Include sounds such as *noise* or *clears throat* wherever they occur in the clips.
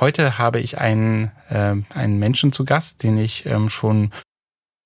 Heute habe ich einen, äh, einen Menschen zu Gast, den ich ähm, schon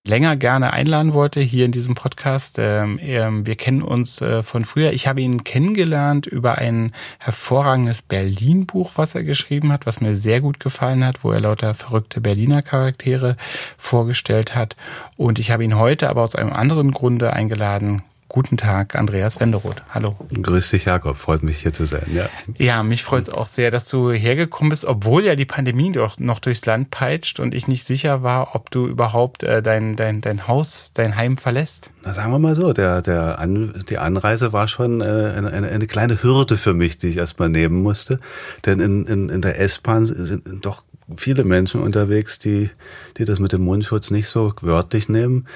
länger gerne einladen wollte hier in diesem Podcast. Ähm, wir kennen uns äh, von früher. Ich habe ihn kennengelernt über ein hervorragendes Berlin-Buch, was er geschrieben hat, was mir sehr gut gefallen hat, wo er lauter verrückte Berliner Charaktere vorgestellt hat. Und ich habe ihn heute aber aus einem anderen Grunde eingeladen, Guten Tag, Andreas Wenderoth. Hallo. Grüß dich, Jakob. Freut mich, hier zu sein. Ja, ja mich freut es auch sehr, dass du hergekommen bist, obwohl ja die Pandemie doch noch durchs Land peitscht und ich nicht sicher war, ob du überhaupt äh, dein, dein, dein Haus, dein Heim verlässt. Na, sagen wir mal so, der, der An, die Anreise war schon äh, eine, eine, eine kleine Hürde für mich, die ich erstmal nehmen musste. Denn in, in, in der S-Bahn sind doch viele Menschen unterwegs, die, die das mit dem Mundschutz nicht so wörtlich nehmen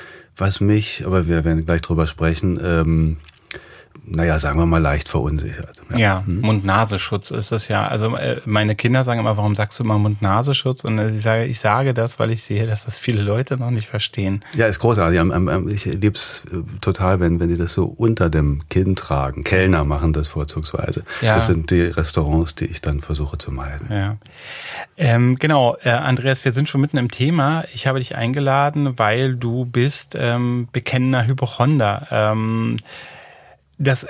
was mich, aber wir werden gleich drüber sprechen, ähm, naja, sagen wir mal leicht verunsichert. Ja, ja hm? Mund-Nasenschutz ist das ja. Also äh, meine Kinder sagen immer, warum sagst du immer Mund-Nasenschutz? Und ich sage, ich sage das, weil ich sehe, dass das viele Leute noch nicht verstehen. Ja, ist großartig. Ich liebe es äh, total, wenn, wenn die das so unter dem Kinn tragen. Kellner machen das vorzugsweise. Ja. Das sind die Restaurants, die ich dann versuche zu meiden. Ja. Ähm, genau, äh, Andreas, wir sind schon mitten im Thema. Ich habe dich eingeladen, weil du bist ähm, bekennender Hypochonder. Ähm, das,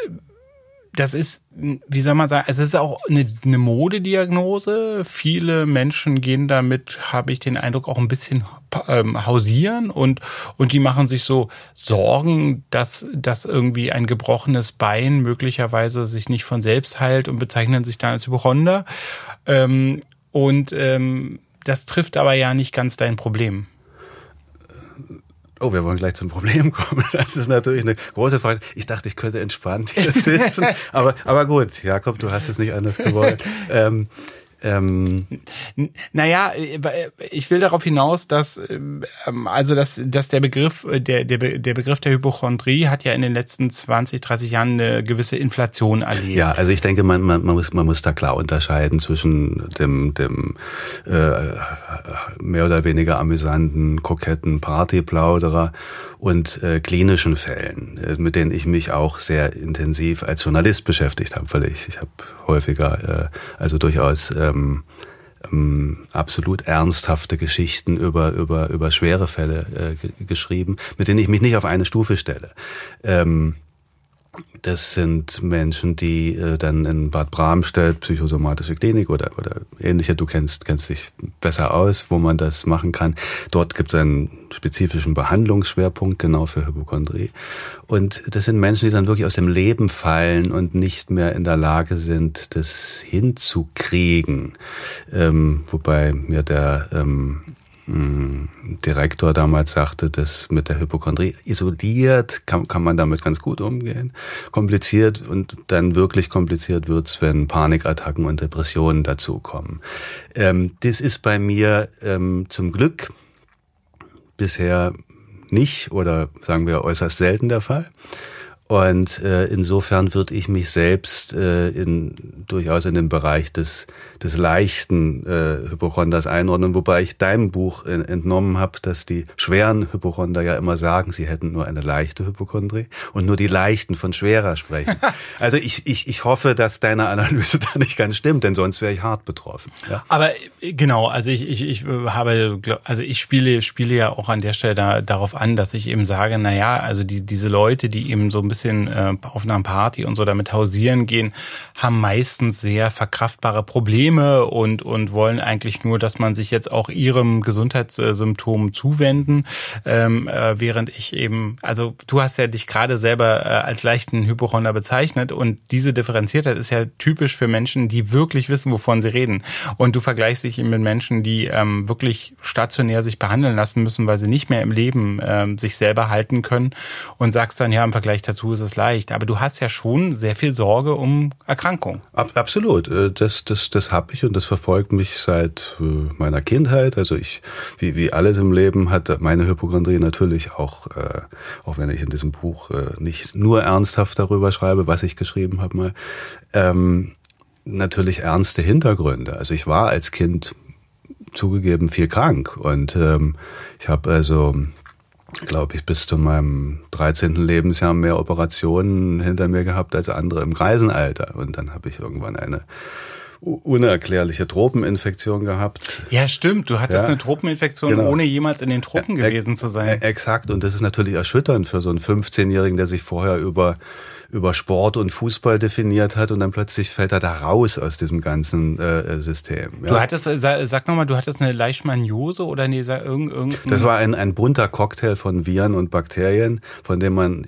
das ist, wie soll man sagen, es ist auch eine, eine Modediagnose. Viele Menschen gehen damit, habe ich den Eindruck, auch ein bisschen ähm, hausieren und, und die machen sich so Sorgen, dass, dass irgendwie ein gebrochenes Bein möglicherweise sich nicht von selbst heilt und bezeichnen sich dann als Hypochonder. Ähm, und ähm, das trifft aber ja nicht ganz dein Problem. Oh, wir wollen gleich zum Problem *laughs* kommen. Das ist natürlich eine große Frage. Ich dachte, ich könnte entspannt hier sitzen. *laughs* aber, aber gut, Jakob, du hast es nicht anders gewollt. *laughs* ähm, ähm, naja, ich will darauf hinaus, dass ähm, also dass, dass der Begriff der, der, der Begriff der Hypochondrie hat ja in den letzten 20, 30 Jahren eine gewisse Inflation erlebt. Ja, also ich denke, man, man, man, muss, man muss da klar unterscheiden zwischen dem, dem äh, mehr oder weniger amüsanten, koketten Partyplauderer und äh, klinischen Fällen, äh, mit denen ich mich auch sehr intensiv als Journalist beschäftigt habe, weil ich, ich habe häufiger, äh, also durchaus ähm, ähm, absolut ernsthafte Geschichten über, über, über schwere Fälle äh, geschrieben, mit denen ich mich nicht auf eine Stufe stelle. Ähm, das sind Menschen, die äh, dann in Bad Bramstedt, psychosomatische Klinik oder, oder ähnliche, du kennst, kennst dich besser aus, wo man das machen kann. Dort gibt es einen spezifischen Behandlungsschwerpunkt genau für Hypochondrie. Und das sind Menschen, die dann wirklich aus dem Leben fallen und nicht mehr in der Lage sind, das hinzukriegen. Ähm, wobei mir der ähm, Direktor damals sagte, dass mit der Hypochondrie isoliert kann, kann man damit ganz gut umgehen. Kompliziert und dann wirklich kompliziert wird's, wenn Panikattacken und Depressionen dazukommen. Ähm, das ist bei mir ähm, zum Glück bisher nicht oder sagen wir äußerst selten der Fall. Und äh, insofern würde ich mich selbst äh, in, durchaus in den Bereich des, des leichten äh, Hypochonders einordnen, wobei ich deinem Buch äh, entnommen habe, dass die schweren Hypochonder ja immer sagen, sie hätten nur eine leichte Hypochondrie und nur die leichten von schwerer sprechen. *laughs* also ich, ich, ich hoffe, dass deine Analyse *laughs* da nicht ganz stimmt, denn sonst wäre ich hart betroffen. Ja? Aber äh, genau, also ich, ich, ich habe, also ich spiele, spiele ja auch an der Stelle da, darauf an, dass ich eben sage, na ja, also die, diese Leute, die eben so ein bisschen bisschen äh, auf einer Party und so damit hausieren gehen, haben meistens sehr verkraftbare Probleme und, und wollen eigentlich nur, dass man sich jetzt auch ihrem Gesundheitssymptom zuwenden, ähm, äh, während ich eben, also du hast ja dich gerade selber äh, als leichten Hypochonder bezeichnet und diese Differenziertheit ist ja typisch für Menschen, die wirklich wissen, wovon sie reden. Und du vergleichst dich eben mit Menschen, die ähm, wirklich stationär sich behandeln lassen müssen, weil sie nicht mehr im Leben ähm, sich selber halten können und sagst dann ja im Vergleich dazu, du es leicht. Aber du hast ja schon sehr viel Sorge um Erkrankung. Ab, absolut. Äh, das, das, das habe ich und das verfolgt mich seit äh, meiner Kindheit. Also ich, wie, wie alles im Leben, hat meine Hypochondrie natürlich auch, äh, auch wenn ich in diesem Buch nicht nur ernsthaft darüber schreibe, was ich geschrieben habe mal, ähm, natürlich ernste Hintergründe. Also ich war als Kind zugegeben viel krank und ähm, ich habe also glaube ich, bis zu meinem 13. Lebensjahr mehr Operationen hinter mir gehabt als andere im Greisenalter. Und dann habe ich irgendwann eine unerklärliche Tropeninfektion gehabt. Ja, stimmt. Du hattest ja, eine Tropeninfektion, genau. ohne jemals in den Tropen gewesen zu sein. Exakt. Und das ist natürlich erschütternd für so einen 15-Jährigen, der sich vorher über über Sport und Fußball definiert hat und dann plötzlich fällt er da raus aus diesem ganzen äh, System. Ja. Du hattest, äh, sag nochmal, du hattest eine Leishmaniose oder nee, irgendein... Das war ein, ein bunter Cocktail von Viren und Bakterien, von dem man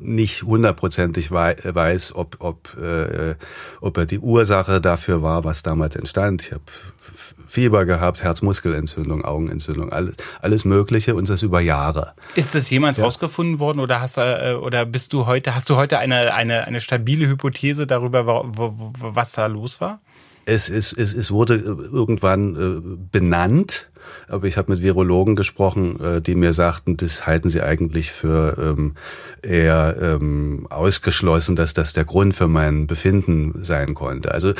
nicht hundertprozentig weiß, ob, ob, äh, ob er die Ursache dafür war, was damals entstand. Ich habe Fieber gehabt, Herzmuskelentzündung, Augenentzündung, alles, alles Mögliche und das über Jahre. Ist das jemals ja. rausgefunden worden oder hast äh, oder bist du heute, hast du heute eine, eine, eine stabile Hypothese darüber, was da los war? Es, es, es, es wurde irgendwann äh, benannt aber ich habe mit Virologen gesprochen, äh, die mir sagten, das halten sie eigentlich für ähm, eher ähm, ausgeschlossen, dass das der Grund für mein Befinden sein konnte. Also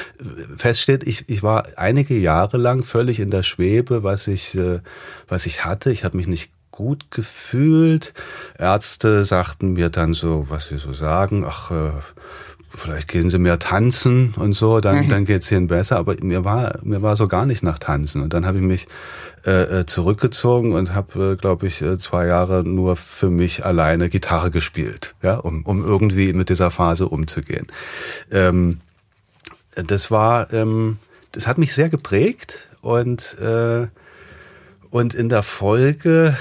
fest steht, ich, ich war einige Jahre lang völlig in der Schwebe, was ich, äh, was ich hatte. Ich habe mich nicht gut gefühlt. Ärzte sagten mir dann so, was sie so sagen, ach, äh, vielleicht gehen sie mehr tanzen und so, dann, mhm. dann geht's ihnen besser. Aber mir war, mir war so gar nicht nach Tanzen. Und dann habe ich mich äh, äh, zurückgezogen und habe, äh, glaube ich, äh, zwei Jahre nur für mich alleine Gitarre gespielt, ja, um, um irgendwie mit dieser Phase umzugehen. Ähm, das war, ähm, das hat mich sehr geprägt und äh, und in der Folge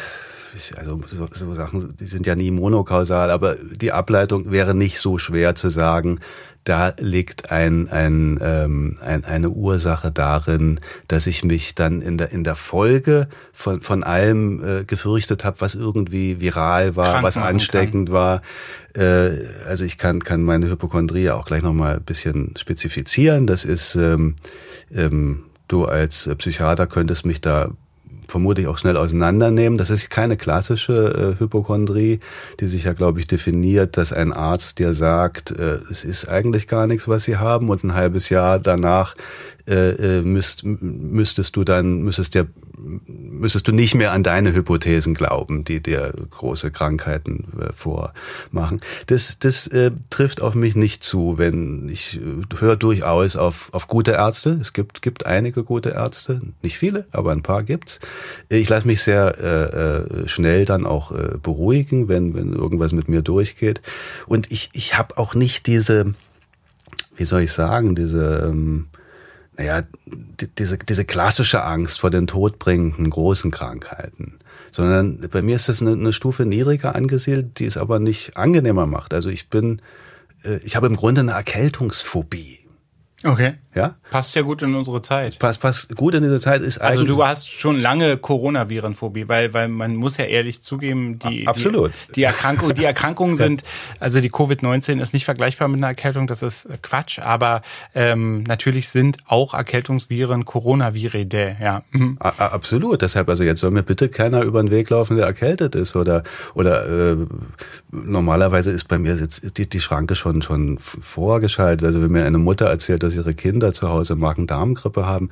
also so, so Sachen, die sind ja nie monokausal, aber die Ableitung wäre nicht so schwer zu sagen, da liegt ein, ein, ähm, ein, eine Ursache darin, dass ich mich dann in der, in der Folge von, von allem äh, gefürchtet habe, was irgendwie viral war, was ansteckend kann. war. Äh, also ich kann, kann meine Hypochondrie auch gleich nochmal ein bisschen spezifizieren. Das ist, ähm, ähm, du als Psychiater könntest mich da vermutlich auch schnell auseinandernehmen. Das ist keine klassische äh, Hypochondrie, die sich ja, glaube ich, definiert, dass ein Arzt dir sagt, äh, es ist eigentlich gar nichts, was sie haben und ein halbes Jahr danach äh, äh müsst, müsstest du dann, müsstest dir müsstest du nicht mehr an deine Hypothesen glauben, die dir große Krankheiten äh, vormachen. Das, das äh, trifft auf mich nicht zu, wenn ich äh, höre durchaus auf, auf gute Ärzte. Es gibt, gibt einige gute Ärzte, nicht viele, aber ein paar gibt's. Ich lasse mich sehr äh, schnell dann auch äh, beruhigen, wenn, wenn irgendwas mit mir durchgeht. Und ich, ich habe auch nicht diese, wie soll ich sagen, diese ähm, naja, diese, diese klassische Angst vor den todbringenden großen Krankheiten. Sondern bei mir ist das eine, eine Stufe niedriger angesiedelt, die es aber nicht angenehmer macht. Also ich bin, äh, ich habe im Grunde eine Erkältungsphobie. Okay. Ja? Passt ja gut in unsere Zeit. Passt, passt gut in diese Zeit ist Also du hast schon lange Coronavirenphobie, weil, weil man muss ja ehrlich zugeben, die, Absolut. die, die Erkrankung, die Erkrankungen *laughs* sind, also die Covid-19 ist nicht vergleichbar mit einer Erkältung, das ist Quatsch, aber ähm, natürlich sind auch Erkältungsviren Coronaviride, ja. Mhm. Absolut. Deshalb, also jetzt soll mir bitte keiner über den Weg laufen, der erkältet ist oder, oder äh, normalerweise ist bei mir jetzt die, die Schranke schon, schon vorgeschaltet. Also wenn mir eine Mutter erzählt, dass ihre Kinder Kinder zu Hause Magen-Darm-Grippe haben,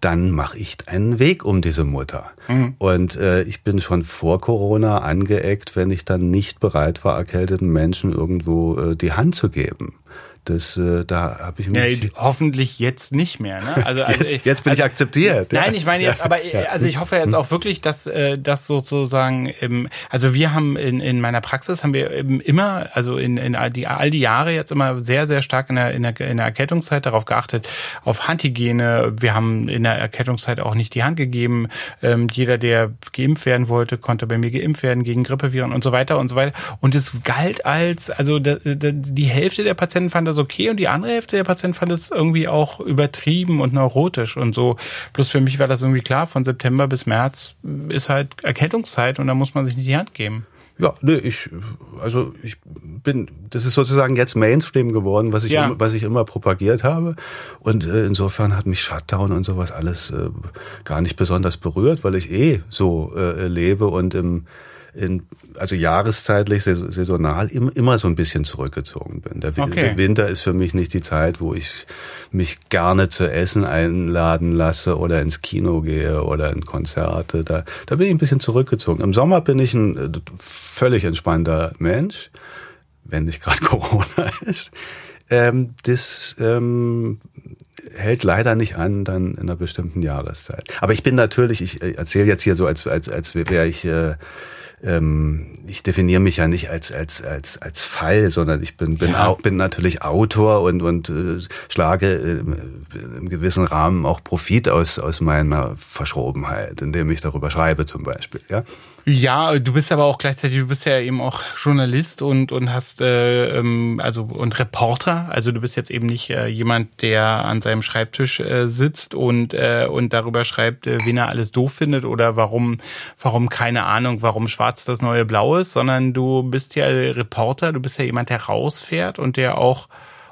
dann mache ich einen Weg um diese Mutter. Mhm. Und äh, ich bin schon vor Corona angeeckt, wenn ich dann nicht bereit war, erkälteten Menschen irgendwo äh, die Hand zu geben. Das, äh, da habe ich mich. Ja, hoffentlich jetzt nicht mehr. Ne? Also, *laughs* also jetzt, ich, jetzt bin also, ich akzeptiert. Nein, ich meine jetzt, aber also ich hoffe jetzt auch wirklich, dass äh, das sozusagen, im, also wir haben in, in meiner Praxis haben wir eben immer, also in, in all, die, all die Jahre jetzt immer sehr, sehr stark in der, in der, in der Erkältungszeit darauf geachtet, auf Handhygiene. Wir haben in der Erkältungszeit auch nicht die Hand gegeben. Ähm, jeder, der geimpft werden wollte, konnte bei mir geimpft werden gegen Grippeviren und so weiter und so weiter. Und es galt als, also die Hälfte der Patienten fand das okay und die andere Hälfte der Patienten fand es irgendwie auch übertrieben und neurotisch und so. Bloß für mich war das irgendwie klar, von September bis März ist halt Erkältungszeit und da muss man sich nicht die Hand geben. Ja, nee, ich, also ich bin, das ist sozusagen jetzt Mainstream geworden, was ich, Ja. immer, was ich immer propagiert habe. Und äh, insofern hat mich Shutdown und sowas alles äh, gar nicht besonders berührt, weil ich eh so äh, lebe und im, in, also jahreszeitlich, sais- saisonal im, immer so ein bisschen zurückgezogen bin. Der, Okay. Winter ist für mich nicht die Zeit, wo ich mich gerne zu Essen einladen lasse oder ins Kino gehe oder in Konzerte. Da, da bin ich ein bisschen zurückgezogen. Im Sommer bin ich ein äh, völlig entspannter Mensch, wenn nicht gerade *laughs* Corona ist. Ähm, das ähm, hält leider nicht an dann in einer bestimmten Jahreszeit. Aber ich bin natürlich, ich äh, erzähle jetzt hier so, als, als, als wäre ich äh, ähm, ich definiere mich ja nicht als als als als Fall, sondern ich bin bin Ja. auch bin natürlich Autor und und äh, schlage äh, im gewissen Rahmen auch Profit aus aus meiner Verschrobenheit, indem ich darüber schreibe zum Beispiel. Ja, Ja, du bist aber auch gleichzeitig, du bist ja eben auch Journalist und und hast äh, ähm, also und Reporter. Also du bist jetzt eben nicht äh, jemand, der an seinem Schreibtisch äh, sitzt und äh, und darüber schreibt, äh, wen er alles doof findet oder warum warum keine Ahnung, warum Schwarz das neue Blau ist, sondern du bist ja Reporter. Du bist ja jemand, der rausfährt und der auch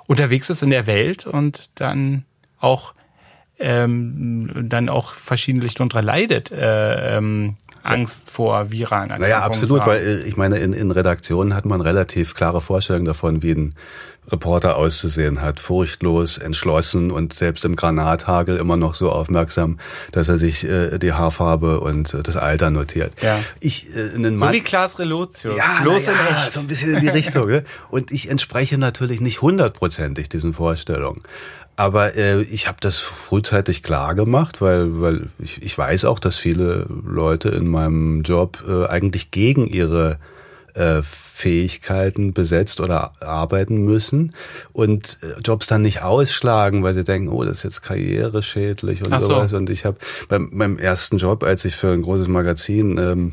unterwegs ist in der Welt und dann auch ähm, dann auch verschiedentlich darunter leidet. Äh, ähm, Angst vor viralen naja, Erkrankungen absolut, zu haben. weil äh, ich meine, in, in Redaktionen hat man relativ klare Vorstellungen davon, wie ein Reporter auszusehen hat. Furchtlos, entschlossen und selbst im Granathagel immer noch so aufmerksam, dass er sich äh, die Haarfarbe und äh, das Alter notiert. Ja. Ich, äh, einen So Mann- wie Klaas Relotius. Ja, bloß ja, in echt. so ein bisschen in die Richtung. Ne? Und ich entspreche natürlich nicht hundertprozentig diesen Vorstellungen. Aber äh, ich habe das frühzeitig klar gemacht, weil, weil ich, ich weiß auch, dass viele Leute in meinem Job äh, eigentlich gegen ihre äh, Fähigkeiten besetzt oder arbeiten müssen und äh, Jobs dann nicht ausschlagen, weil sie denken, oh, das ist jetzt karriereschädlich und Ach so. sowas. Und ich habe beim meinem ersten Job, als ich für ein großes Magazin ähm,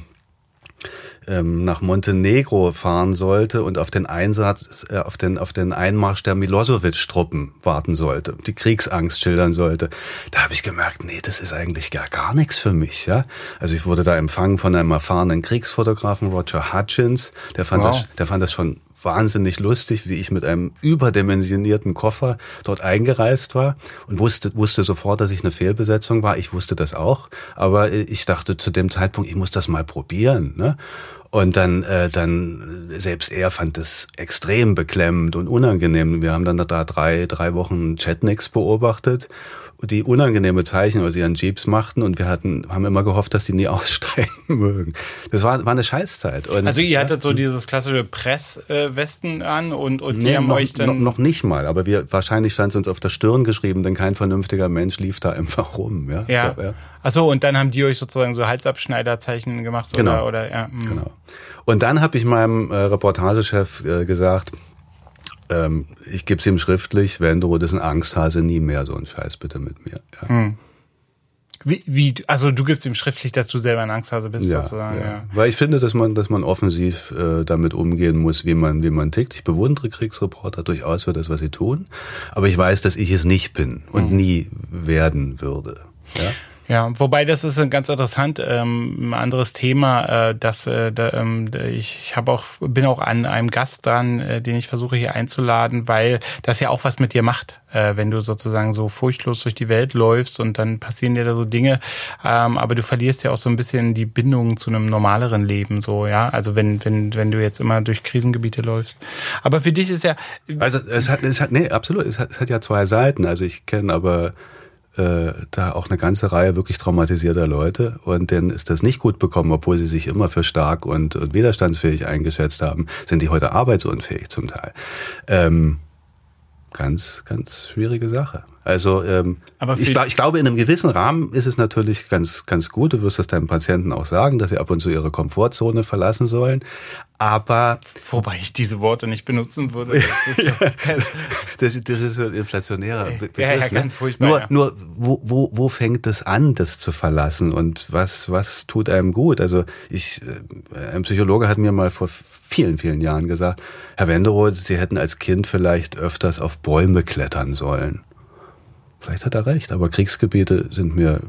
ähm, nach Montenegro fahren sollte und auf den Einsatz, äh, auf den, auf den Einmarsch der Milosevic-Truppen warten sollte, die Kriegsangst schildern sollte. Da habe ich gemerkt, nee, das ist eigentlich gar, gar nichts für mich. Ja? Also ich wurde da empfangen von einem erfahrenen Kriegsfotografen, Roger Hutchins. Der fand, Wow. das, der fand das schon wahnsinnig lustig, wie ich mit einem überdimensionierten Koffer dort eingereist war und wusste, wusste sofort, dass ich eine Fehlbesetzung war. Ich wusste das auch, aber ich dachte zu dem Zeitpunkt, ich muss das mal probieren. Ne? Und dann, äh, dann äh, selbst er fand das extrem beklemmend und unangenehm. Wir haben dann da drei, drei Wochen Chatniks beobachtet, die unangenehme Zeichen aus ihren Jeeps machten und wir hatten, haben immer gehofft, dass die nie *laughs* aussteigen mögen. Das war, war eine Scheißzeit. Und, Also ihr hattet so dieses klassische Presswesten an und, und die Nee, haben noch, euch dann... noch, noch nicht mal, aber wir wahrscheinlich stand es uns auf der Stirn geschrieben, denn kein vernünftiger Mensch lief da einfach rum. Ja, ja. ja. Ach so, und dann haben die euch sozusagen so Halsabschneiderzeichen gemacht Genau. oder, oder ja. hm. Genau. Und dann habe ich meinem äh, Reportagechef äh, gesagt, ähm, ich gebe es ihm schriftlich, wenn du das ist ein Angsthase, nie mehr so einen Scheiß bitte mit mir. Ja, Hm. Wie, wie, also du gibst ihm schriftlich, dass du selber ein Angsthase bist, ja, sozusagen, ja. ja. Weil ich finde, dass man, dass man offensiv äh, damit umgehen muss, wie man, wie man tickt. Ich bewundere Kriegsreporter durchaus für das, was sie tun, aber ich weiß, dass ich es nicht bin und nie werden würde. Ja? Ja, wobei das ist ein ganz interessant, ähm, ein anderes Thema, äh, dass äh, da, ähm, ich, ich habe auch bin auch an einem Gast dran, äh, den ich versuche hier einzuladen, weil das ja auch was mit dir macht, äh, wenn du sozusagen so furchtlos durch die Welt läufst und dann passieren dir da so Dinge, ähm, aber du verlierst ja auch so ein bisschen die Bindung zu einem normaleren Leben, so ja, also wenn wenn wenn du jetzt immer durch Krisengebiete läufst. Aber für dich ist ja Also es hat, es hat, nee, absolut, es hat, es hat ja zwei Seiten. Also ich kenne aber äh, da auch eine ganze Reihe wirklich traumatisierter Leute und denen ist das nicht gut bekommen, obwohl sie sich immer für stark und, und widerstandsfähig eingeschätzt haben, sind die heute arbeitsunfähig zum Teil. Ähm, ganz, ganz schwierige Sache. Also ähm, ich, glaub, ich glaube, in einem gewissen Rahmen ist es natürlich ganz, ganz gut. Du wirst das deinen Patienten auch sagen, dass sie ab und zu ihre Komfortzone verlassen sollen. Aber wobei ich diese Worte nicht benutzen würde. *laughs* Das ist ja, *laughs* das, das ist so ein inflationärer Be Begriff. Ja, ja, ne? ganz furchtbar, Nur, ja. nur wo, wo, wo fängt es an, das zu verlassen und was, was tut einem gut? Also ich, äh, ein Psychologe hat mir mal vor vielen, vielen Jahren gesagt, Herr Wenderoth, Sie hätten als Kind vielleicht öfters auf Bäume klettern sollen. Vielleicht hat er recht, aber Kriegsgebiete sind mir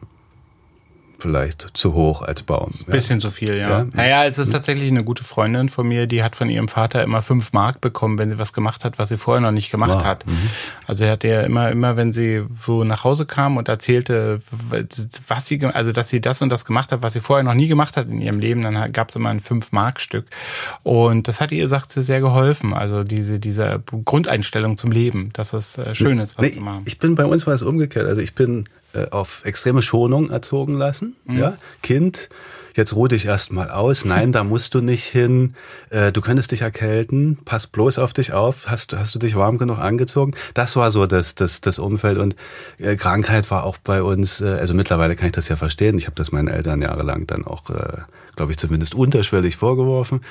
vielleicht zu hoch als Baum. Ja. Bisschen zu viel, ja. ja. Naja, es ist tatsächlich eine gute Freundin von mir, die hat von ihrem Vater immer fünf Mark bekommen, wenn sie was gemacht hat, was sie vorher noch nicht gemacht wow. hat. Mhm. Also er hat ja immer, immer, wenn sie so nach Hause kam und erzählte, was sie, also dass sie das und das gemacht hat, was sie vorher noch nie gemacht hat in ihrem Leben, dann gab es immer ein fünf Mark Stück. Und das hat ihr, sagt sie, sehr geholfen. Also diese, diese Grundeinstellung zum Leben, dass es äh, schön ist, was nee, zu machen. Ich bin bei uns war es umgekehrt. Also ich bin auf extreme Schonung erzogen lassen. Mhm. Ja, Kind, jetzt ruh dich erstmal aus. Nein, *laughs* da musst du nicht hin. Äh, du könntest dich erkälten. Pass bloß auf dich auf. Hast, hast du dich warm genug angezogen? Das war so das, das, das Umfeld. Und äh, Krankheit war auch bei uns, äh, also mittlerweile kann ich das ja verstehen. Ich habe das meinen Eltern jahrelang dann auch, äh, glaube ich, zumindest unterschwellig vorgeworfen.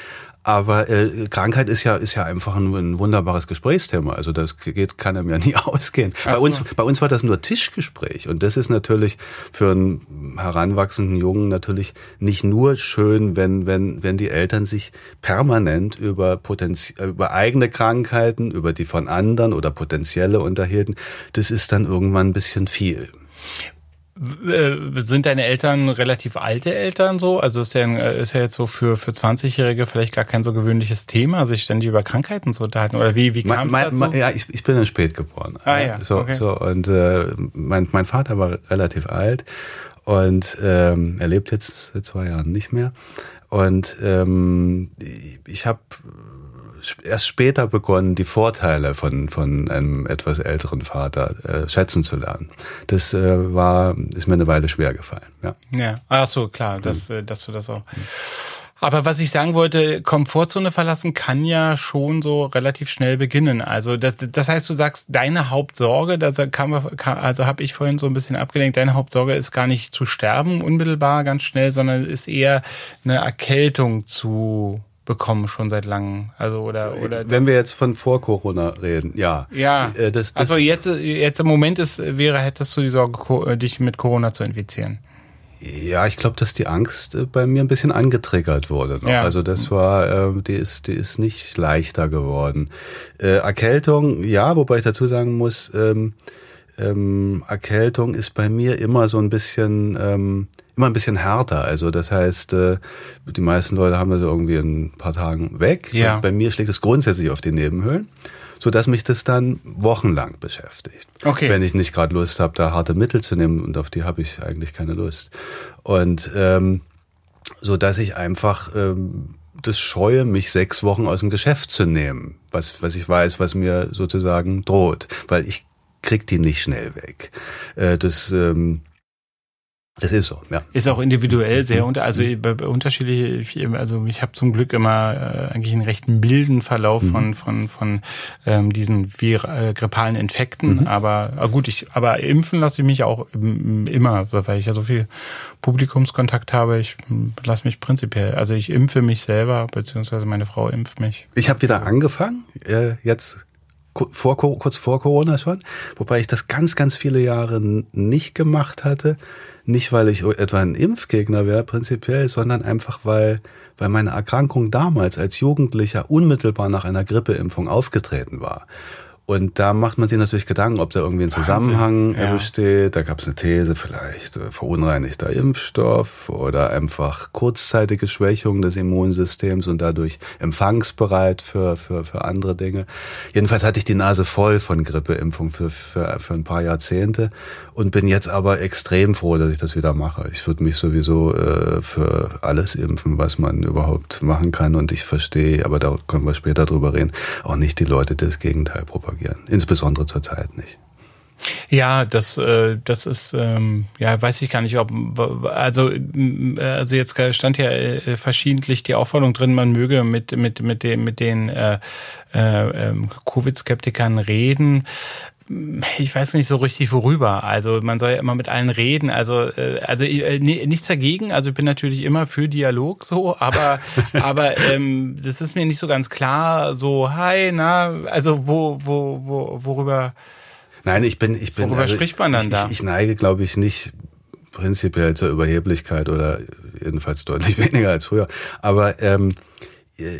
Aber äh, Krankheit ist ja ist ja einfach ein, ein wunderbares Gesprächsthema. Also das geht kann einem ja *laughs* nie ausgehen. Ach bei uns bei uns war das nur Tischgespräch und das ist natürlich für einen heranwachsenden Jungen natürlich nicht nur schön, wenn wenn wenn die Eltern sich permanent über Potenz über eigene Krankheiten, über die von anderen oder potenzielle unterhielten. Das ist dann irgendwann ein bisschen viel. Äh, sind deine Eltern relativ alte Eltern so? Also ist ja, äh, ist ja jetzt so für, für 20-Jährige vielleicht gar kein so gewöhnliches Thema, sich ständig über Krankheiten zu unterhalten. Oder wie, wie kam es dazu? ja, ich, ich bin dann spät geboren. Ah ja, so, okay. so Und äh, mein, mein Vater war relativ alt und ähm, er lebt jetzt seit zwei Jahren nicht mehr. Und ähm, ich habe erst später begonnen, die Vorteile von, von einem etwas älteren Vater äh, schätzen zu lernen. Das äh, war, ist mir eine Weile schwer gefallen. Ja, ja. ach so, klar, dass, mhm. dass du das auch. Aber was ich sagen wollte, Komfortzone verlassen kann ja schon so relativ schnell beginnen. Also das, das heißt, du sagst, deine Hauptsorge, das kam, also habe ich vorhin so ein bisschen abgelenkt, deine Hauptsorge ist gar nicht zu sterben unmittelbar ganz schnell, sondern ist eher eine Erkältung zu bekommen schon seit langem. Also oder oder wenn wir jetzt von vor Corona reden, ja. Ja. Äh, das, das also jetzt jetzt im Moment ist wäre hättest du die Sorge äh, dich mit Corona zu infizieren. Ja, ich glaube, dass die Angst äh, bei mir ein bisschen angetriggert wurde. Noch. Ja. Also das war, äh, die ist, die ist nicht leichter geworden. Äh, Erkältung, ja, wobei ich dazu sagen muss, ähm, ähm, Erkältung ist bei mir immer so ein bisschen ähm, immer ein bisschen härter. Also das heißt, äh, die meisten Leute haben das irgendwie in ein paar Tagen weg. Ja. bei mir schlägt es grundsätzlich auf die Nebenhöhlen so dass mich das dann wochenlang beschäftigt. Okay. Wenn ich nicht gerade Lust habe, da harte Mittel zu nehmen und auf die habe ich eigentlich keine Lust. Und ähm, so dass ich einfach ähm, das scheue, mich sechs Wochen aus dem Geschäft zu nehmen, was was ich weiß, was mir sozusagen droht, weil ich krieg die nicht schnell weg. Äh, das ähm, das ist so, ja. Ist auch individuell sehr unter, also mhm. unterschiedlich. Also ich habe zum Glück immer äh, eigentlich einen recht milden Verlauf mhm. von von von ähm, diesen vir äh, grippalen Infekten. Mhm. Aber äh, gut, ich aber impfen lasse ich mich auch immer, weil ich ja so viel Publikumskontakt habe. Ich lasse mich prinzipiell, also ich impfe mich selber beziehungsweise meine Frau impft mich. Ich habe wieder angefangen äh, jetzt vor, kurz vor Corona schon, wobei ich das ganz, ganz viele Jahre nicht gemacht hatte. Nicht, weil ich etwa ein Impfgegner wäre prinzipiell, sondern einfach, weil, weil meine Erkrankung damals als Jugendlicher unmittelbar nach einer Grippeimpfung aufgetreten war. Und da macht man sich natürlich Gedanken, ob da irgendwie ein Zusammenhang ja. besteht. Da gab es eine These, vielleicht äh, verunreinigter Impfstoff oder einfach kurzzeitige Schwächung des Immunsystems und dadurch empfangsbereit für, für, für andere Dinge. Jedenfalls hatte ich die Nase voll von Grippeimpfung für, für, für ein paar Jahrzehnte und bin jetzt aber extrem froh, dass ich das wieder mache. Ich würde mich sowieso äh, für alles impfen, was man überhaupt machen kann. Und ich verstehe, aber da können wir später drüber reden, auch nicht die Leute, die das Gegenteil propagieren propagieren. Insbesondere zur Zeit nicht. Ja, das, äh, das ist, ähm, ja, weiß ich gar nicht, ob, also, also jetzt stand ja äh, verschiedentlich die Aufforderung drin, man möge mit, mit, mit den, mit den äh, äh, ähm, Covid-Skeptikern reden ich weiß nicht so richtig worüber. Also man soll ja immer mit allen reden. Also äh, also äh, nichts dagegen. Also ich bin natürlich immer für Dialog so, aber *laughs* aber ähm, das ist mir nicht so ganz klar. So hi, na, also wo wo wo worüber? Nein, ich bin ich bin. Worüber also, spricht man dann ich, da? Ich, ich neige, glaube ich, nicht prinzipiell zur Überheblichkeit oder jedenfalls deutlich *laughs* weniger als früher. Aber ähm, äh,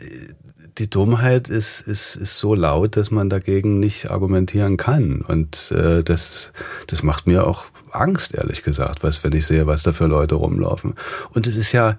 die Dummheit ist, ist, ist so laut, dass man dagegen nicht argumentieren kann. Und äh, das, das macht mir auch Angst, ehrlich gesagt, was, wenn ich sehe, was da für Leute rumlaufen. Und es ist ja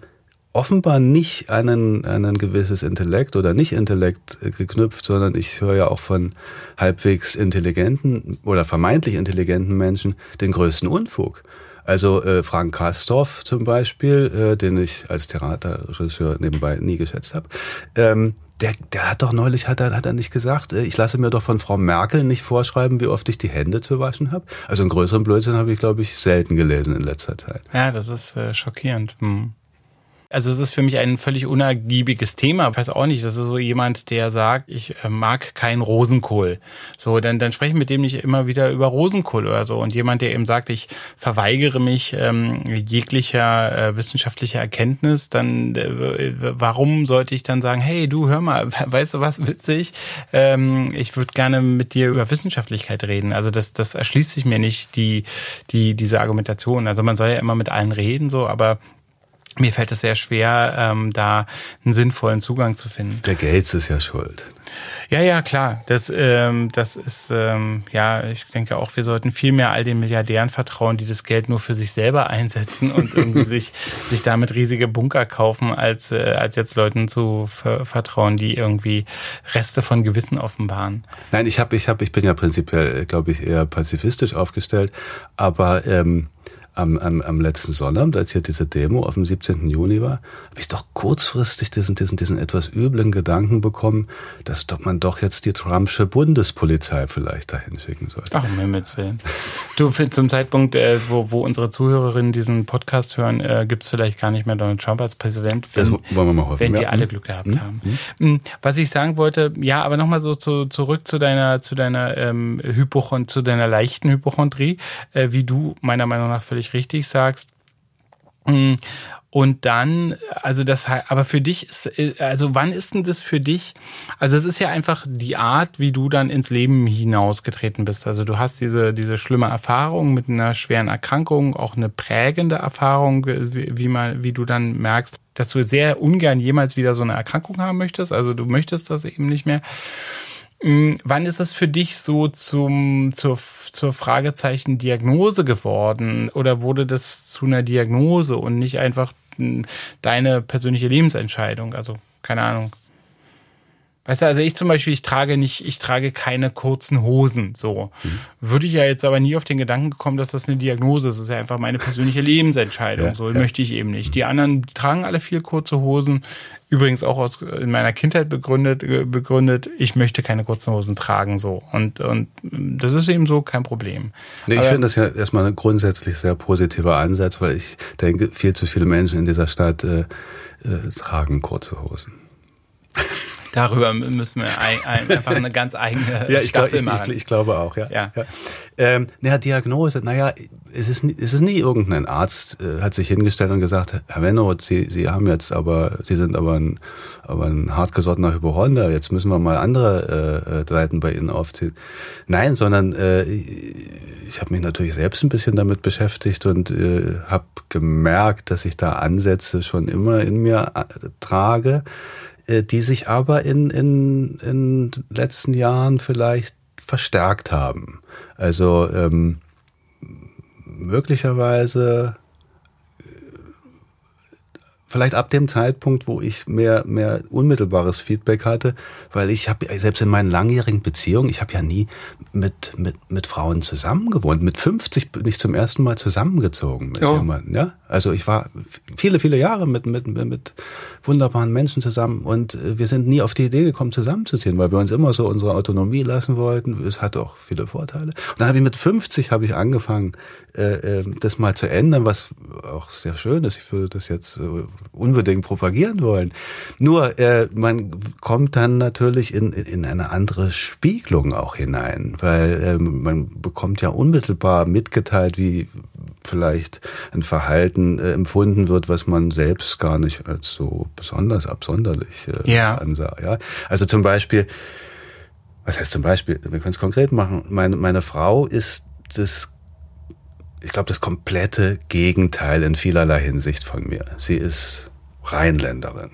offenbar nicht an ein, an ein gewisses Intellekt oder Nicht-Intellekt äh, geknüpft, sondern ich höre ja auch von halbwegs intelligenten oder vermeintlich intelligenten Menschen den größten Unfug. Also äh, Frank Kastorf zum Beispiel, äh, den ich als Theaterregisseur nebenbei nie geschätzt habe, ähm, der, der hat doch neulich, hat er, hat er nicht gesagt, äh, ich lasse mir doch von Frau Merkel nicht vorschreiben, wie oft ich die Hände zu waschen habe. Also einen größeren Blödsinn habe ich, glaube ich, selten gelesen in letzter Zeit. Ja, das ist äh, schockierend. Hm. Also es ist für mich ein völlig unergiebiges Thema. Ich weiß auch nicht, das ist so jemand, der sagt, ich äh, mag keinen Rosenkohl. So, dann, dann sprechen mit dem nicht immer wieder über Rosenkohl oder so. Und jemand, der eben sagt, ich verweigere mich ähm, jeglicher äh, wissenschaftlicher Erkenntnis, dann äh, warum sollte ich dann sagen, hey, du hör mal, *laughs* weißt du was, witzig, ähm, ich würde gerne mit dir über Wissenschaftlichkeit reden. Also das, das erschließt sich mir nicht, die, die, diese Argumentation. Also man soll ja immer mit allen reden, so, aber mir fällt es sehr schwer, ähm, da einen sinnvollen Zugang zu finden. Der Gates ist ja schuld. Ja, ja, klar. Das, ähm, das ist, ähm, ja, ich denke auch, wir sollten viel mehr all den Milliardären vertrauen, die das Geld nur für sich selber einsetzen und irgendwie *laughs* sich, sich damit riesige Bunker kaufen, als, äh, als jetzt Leuten zu ver vertrauen, die irgendwie Reste von Gewissen offenbaren. Nein, ich habe, ich habe, ich bin ja prinzipiell, glaube ich, eher pazifistisch aufgestellt, aber ähm, am, am, am letzten Sonnabend, als hier diese Demo auf dem 17. Juni war, habe ich doch kurzfristig diesen, diesen, diesen etwas üblen Gedanken bekommen, dass doch man doch jetzt die Trumpsche Bundespolizei vielleicht dahin schicken sollte. Ach, um Himmels Willen. Du, zum Zeitpunkt, äh, wo, wo unsere Zuhörerinnen diesen Podcast hören, äh, gibt es vielleicht gar nicht mehr Donald Trump als Präsident, wenn, das wollen wir mal hoffen, wenn wir alle Glück gehabt hm? haben. Hm? Was ich sagen wollte, ja, aber nochmal so zu, zurück zu deiner, zu deiner ähm, Hypochon, zu deiner leichten Hypochondrie, äh, wie du meiner Meinung nach völlig richtig sagst. Mm, und dann, also das, aber für dich ist, also wann ist denn das für dich? Also es ist ja einfach die Art, wie du dann ins Leben hinausgetreten bist. Also du hast diese, diese schlimme Erfahrung mit einer schweren Erkrankung, auch eine prägende Erfahrung, wie man, wie du dann merkst, dass du sehr ungern jemals wieder so eine Erkrankung haben möchtest. Also du möchtest das eben nicht mehr. Mm, wann ist es für dich so zum, zur, zur Fragezeichen Diagnose geworden? Oder wurde das zu einer Diagnose und nicht einfach mm, deine persönliche Lebensentscheidung? Also, keine Ahnung. Weißt du, also ich zum Beispiel, ich trage nicht, ich trage keine kurzen Hosen. So. Mhm. Würde ich ja jetzt aber nie auf den Gedanken gekommen, dass das eine Diagnose ist. Das ist ja einfach meine persönliche Lebensentscheidung. Ja, so ja. möchte ich eben nicht. Die anderen tragen alle viel kurze Hosen. Übrigens auch aus in meiner Kindheit begründet, begründet, ich möchte keine kurzen Hosen tragen. So. Und, und das ist eben so kein Problem. Nee, ich finde das ja erstmal ein grundsätzlich sehr positiver Ansatz, weil ich denke, viel zu viele Menschen in dieser Stadt äh, äh, tragen kurze Hosen. Darüber müssen wir ein, ein, einfach eine ganz eigene *laughs* ja, ich Staffel glaub, ich, Ich, ich, glaube auch, ja. ja. ja. Ähm, naja, Diagnose, naja, es ist, es ist nie irgendein Arzt, äh, hat sich hingestellt und gesagt, Herr Wennoth, Sie, Sie haben jetzt aber, Sie sind aber ein, aber ein hartgesottener Hypochonder, jetzt müssen wir mal andere äh, Seiten bei Ihnen aufziehen. Nein, sondern äh, ich habe mich natürlich selbst ein bisschen damit beschäftigt und äh, habe gemerkt, dass ich da Ansätze schon immer in mir äh, trage die sich aber in, in, in letzten Jahren vielleicht verstärkt haben. Also ähm, möglicherweise vielleicht ab dem Zeitpunkt, wo ich mehr, mehr unmittelbares Feedback hatte, weil ich habe selbst in meinen langjährigen Beziehungen, ich habe ja nie mit, mit, mit Frauen zusammengewohnt. Mit 50 bin ich zum ersten Mal zusammengezogen mit oh. jemandem. Ja? Also ich war viele, viele Jahre mit, mit, mit wunderbaren Menschen zusammen und äh, wir sind nie auf die Idee gekommen, zusammenzuziehen, weil wir uns immer so unsere Autonomie lassen wollten. Es hat auch viele Vorteile. Und dann habe ich mit 50 habe ich angefangen, äh, ähm, das mal zu ändern, was auch sehr schön ist. Ich würde das jetzt äh, unbedingt propagieren wollen. Nur äh, man kommt dann natürlich in, in eine andere Spiegelung auch hinein, weil äh, man bekommt ja unmittelbar mitgeteilt, wie vielleicht ein Verhalten äh, empfunden wird, was man selbst gar nicht als so besonders absonderlich äh, ansah. Ja? Also zum Beispiel, was heißt zum Beispiel, wir können es konkret machen, meine, meine Frau ist das ich glaube, das komplette Gegenteil in vielerlei Hinsicht von mir. Sie ist Rheinländerin.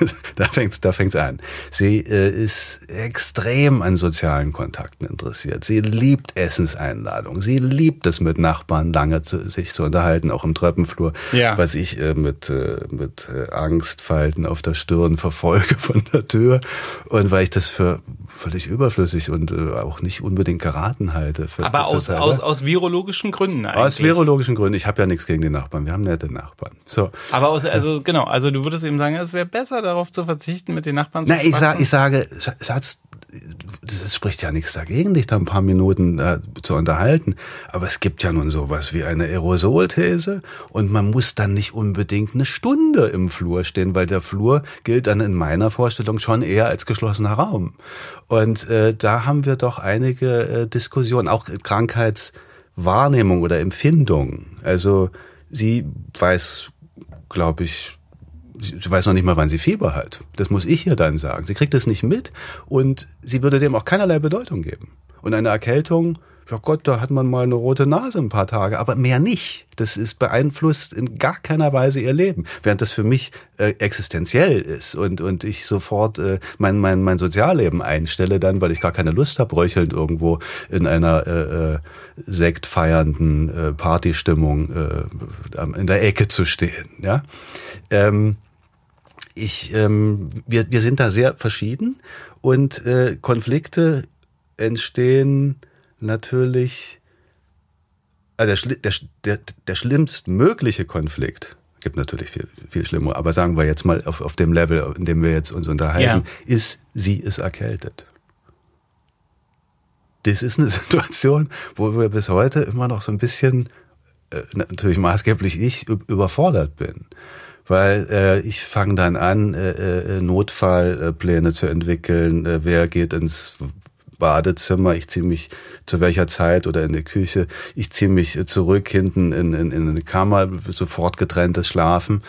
*laughs* da fängt's, da fängt's an. Sie äh, ist extrem an sozialen Kontakten interessiert. Sie liebt Essenseinladungen. Sie liebt es, mit Nachbarn lange zu, sich zu unterhalten, auch im Treppenflur, ja. was ich äh, mit, äh, mit äh, Angstfalten auf der Stirn verfolge von der Tür und weil ich das für völlig überflüssig und äh, auch nicht unbedingt geraten halte. Für, Aber für aus, aus, aus virologischen Gründen eigentlich. Aus virologischen Gründen. Ich habe ja nichts gegen die Nachbarn. Wir haben nette Nachbarn. So. Aber aus, also genau, also du würdest eben sagen, es wäre besser darauf zu verzichten, mit den Nachbarn zu Na, ich, sag, ich sage, Schatz, das spricht ja nichts dagegen, dich da ein paar Minuten äh, zu unterhalten. Aber es gibt ja nun sowas wie eine Aerosolthese und man muss dann nicht unbedingt eine Stunde im Flur stehen, weil der Flur gilt dann in meiner Vorstellung schon eher als geschlossener Raum. Und äh, da haben wir doch einige äh, Diskussionen, auch Krankheitswahrnehmung oder Empfindung. Also sie weiß, glaube ich, sie weiß noch nicht mal, wann sie Fieber hat. Das muss ich ihr dann sagen. Sie kriegt das nicht mit und sie würde dem auch keinerlei Bedeutung geben. Und eine Erkältung, ja Gott, da hat man mal eine rote Nase ein paar Tage, aber mehr nicht. Das ist beeinflusst in gar keiner Weise ihr Leben. Während das für mich äh, existenziell ist und, und ich sofort äh, mein, mein, mein Sozialleben einstelle dann, weil ich gar keine Lust habe, röchelnd irgendwo in einer äh, äh, sektfeiernden äh, Partystimmung äh, in der Ecke zu stehen. Ja. Ähm, ich, ähm, wir, wir sind da sehr verschieden und äh, Konflikte entstehen natürlich, also der, der, der, der schlimmstmögliche Konflikt, gibt natürlich viel, viel schlimmer, aber sagen wir jetzt mal auf, auf dem Level, in dem wir jetzt uns unterhalten, ja. ist, sie ist erkältet. Das ist eine *laughs* Situation, wo wir bis heute immer noch so ein bisschen, äh, natürlich maßgeblich ich, überfordert bin weil äh, ich fange dann an, äh, äh, Notfallpläne zu entwickeln. Äh, wer geht ins Badezimmer? Ich ziehe mich zu welcher Zeit oder in die Küche? Ich ziehe mich zurück hinten in, in, in eine Kammer, sofort getrenntes Schlafen.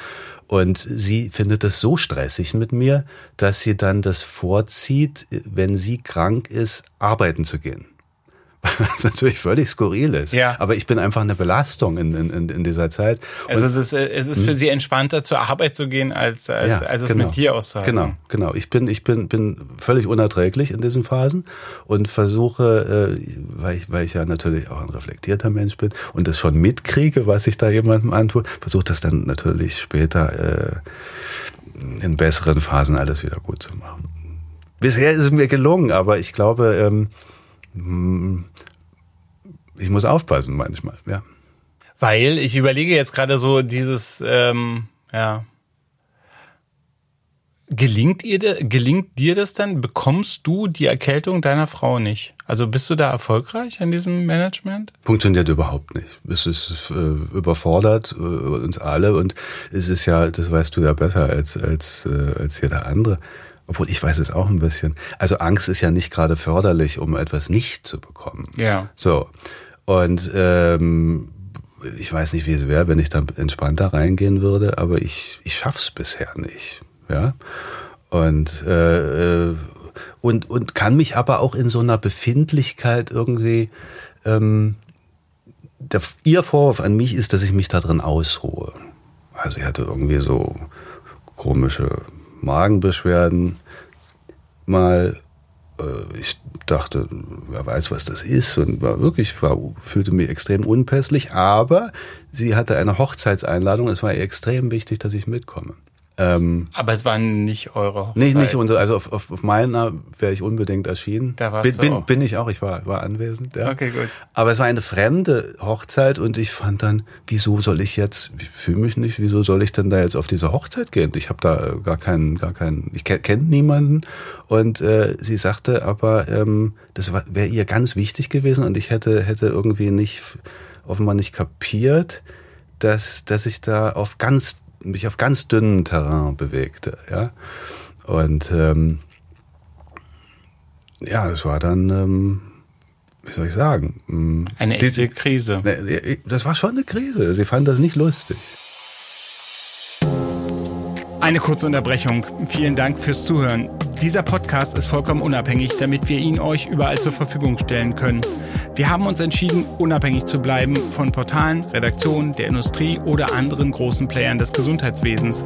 Und sie findet es so stressig mit mir, dass sie dann das vorzieht, wenn sie krank ist, arbeiten zu gehen. Was natürlich völlig skurril ist. Ja. Aber ich bin einfach eine Belastung in, in, in dieser Zeit. Und also es ist, äh, es ist für hm. Sie entspannter, zur Arbeit zu gehen, als, als, ja, als es genau. mit dir auszuhalten. Genau, genau. Ich bin, ich bin, bin völlig unerträglich in diesen Phasen und versuche, äh, weil, ich, weil ich ja natürlich auch ein reflektierter Mensch bin und das schon mitkriege, was ich da jemandem antue, versuche das dann natürlich später äh, in besseren Phasen alles wieder gut zu machen. Bisher ist es mir gelungen, aber ich glaube, ähm, hm, ich muss aufpassen manchmal, ja. Weil ich überlege jetzt gerade so dieses, ähm, ja. Gelingt, ihr, gelingt dir das dann? Bekommst du die Erkältung deiner Frau nicht? Also bist du da erfolgreich an diesem Management? Funktioniert überhaupt nicht. Es ist äh, überfordert äh, uns alle und es ist ja, das weißt du ja besser als als äh, als jeder andere obwohl ich weiß es auch ein bisschen. Also Angst ist ja nicht gerade förderlich, um etwas nicht zu bekommen. Ja. So. Und ähm, ich weiß nicht, wie es wäre, wenn ich dann entspannter reingehen würde, aber ich, ich schaff's bisher nicht. Ja. Und, äh, äh, und, und kann mich aber auch in so einer Befindlichkeit irgendwie ähm, der, ihr Vorwurf an mich ist, dass ich mich da drin ausruhe. Also ich hatte irgendwie so komische Magenbeschwerden mal. Äh, ich dachte, wer weiß, was das ist und war wirklich, war, fühlte mich extrem unpässlich, aber sie hatte eine Hochzeitseinladung. Es war ihr extrem wichtig, dass ich mitkomme. Ähm, Aber es war nicht eure Hochzeit. Nicht, nicht unser, also auf, auf, auf meiner wäre ich unbedingt erschienen. Da warst bin, du bin, auch. bin ich auch, ich war, war anwesend. Ja. Okay, gut. Aber es war eine fremde Hochzeit und ich fand dann, wieso soll ich jetzt, ich fühle mich nicht, wieso soll ich denn da jetzt auf diese Hochzeit gehen? Ich habe da gar keinen, gar keinen, ich kenne niemanden. Und äh, sie sagte aber, ähm, das wäre ihr ganz wichtig gewesen und ich hätte, hätte irgendwie nicht, offenbar nicht kapiert, dass, dass ich da auf ganz mich auf ganz dünnem Terrain bewegte, ja. Und ähm, ja, es war dann, ähm, wie soll ich sagen? Ähm, eine echte die, Krise. Ne, das war schon eine Krise. Sie fand das nicht lustig. Eine kurze Unterbrechung. Vielen Dank fürs Zuhören. Dieser Podcast ist vollkommen unabhängig, damit wir ihn euch überall zur Verfügung stellen können. Wir haben uns entschieden, unabhängig zu bleiben von Portalen, Redaktionen, der Industrie oder anderen großen Playern des Gesundheitswesens.